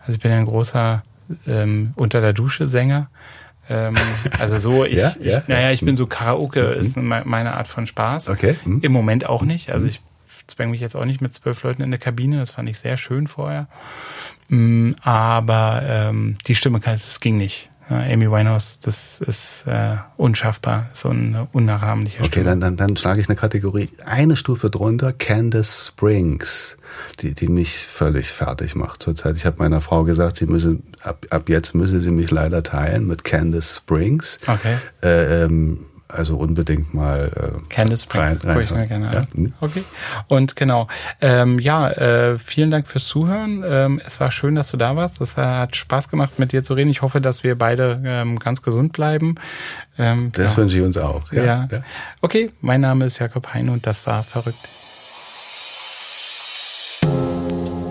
Also ich bin ja ein großer ähm, unter der Dusche Sänger. Ähm, also so, *laughs* ich, ja, ja, ich naja, ich bin so Karaoke mhm. ist meine Art von Spaß. Okay. Mhm. Im Moment auch nicht. Also ich zwänge mich jetzt auch nicht mit zwölf Leuten in der Kabine. Das fand ich sehr schön vorher. Mm, aber ähm, die Stimme, das ging nicht. Amy Winehouse, das ist äh, unschaffbar, so eine unnachahmliche Stimme. Okay, dann, dann, dann schlage ich eine Kategorie eine Stufe drunter, Candace Springs, die, die mich völlig fertig macht zurzeit. Ich habe meiner Frau gesagt, sie müsse, ab, ab jetzt müsse sie mich leider teilen mit Candace Springs. Okay. Äh, ähm, also unbedingt mal äh, Candice rein, rein, ich mal gerne ja. Hm. Okay. Und genau. Ähm, ja, äh, vielen Dank fürs Zuhören. Ähm, es war schön, dass du da warst. Es hat Spaß gemacht, mit dir zu reden. Ich hoffe, dass wir beide ähm, ganz gesund bleiben. Ähm, das ja. wünsche ich uns auch. Ja. ja. Okay, mein Name ist Jakob Heine und das war verrückt.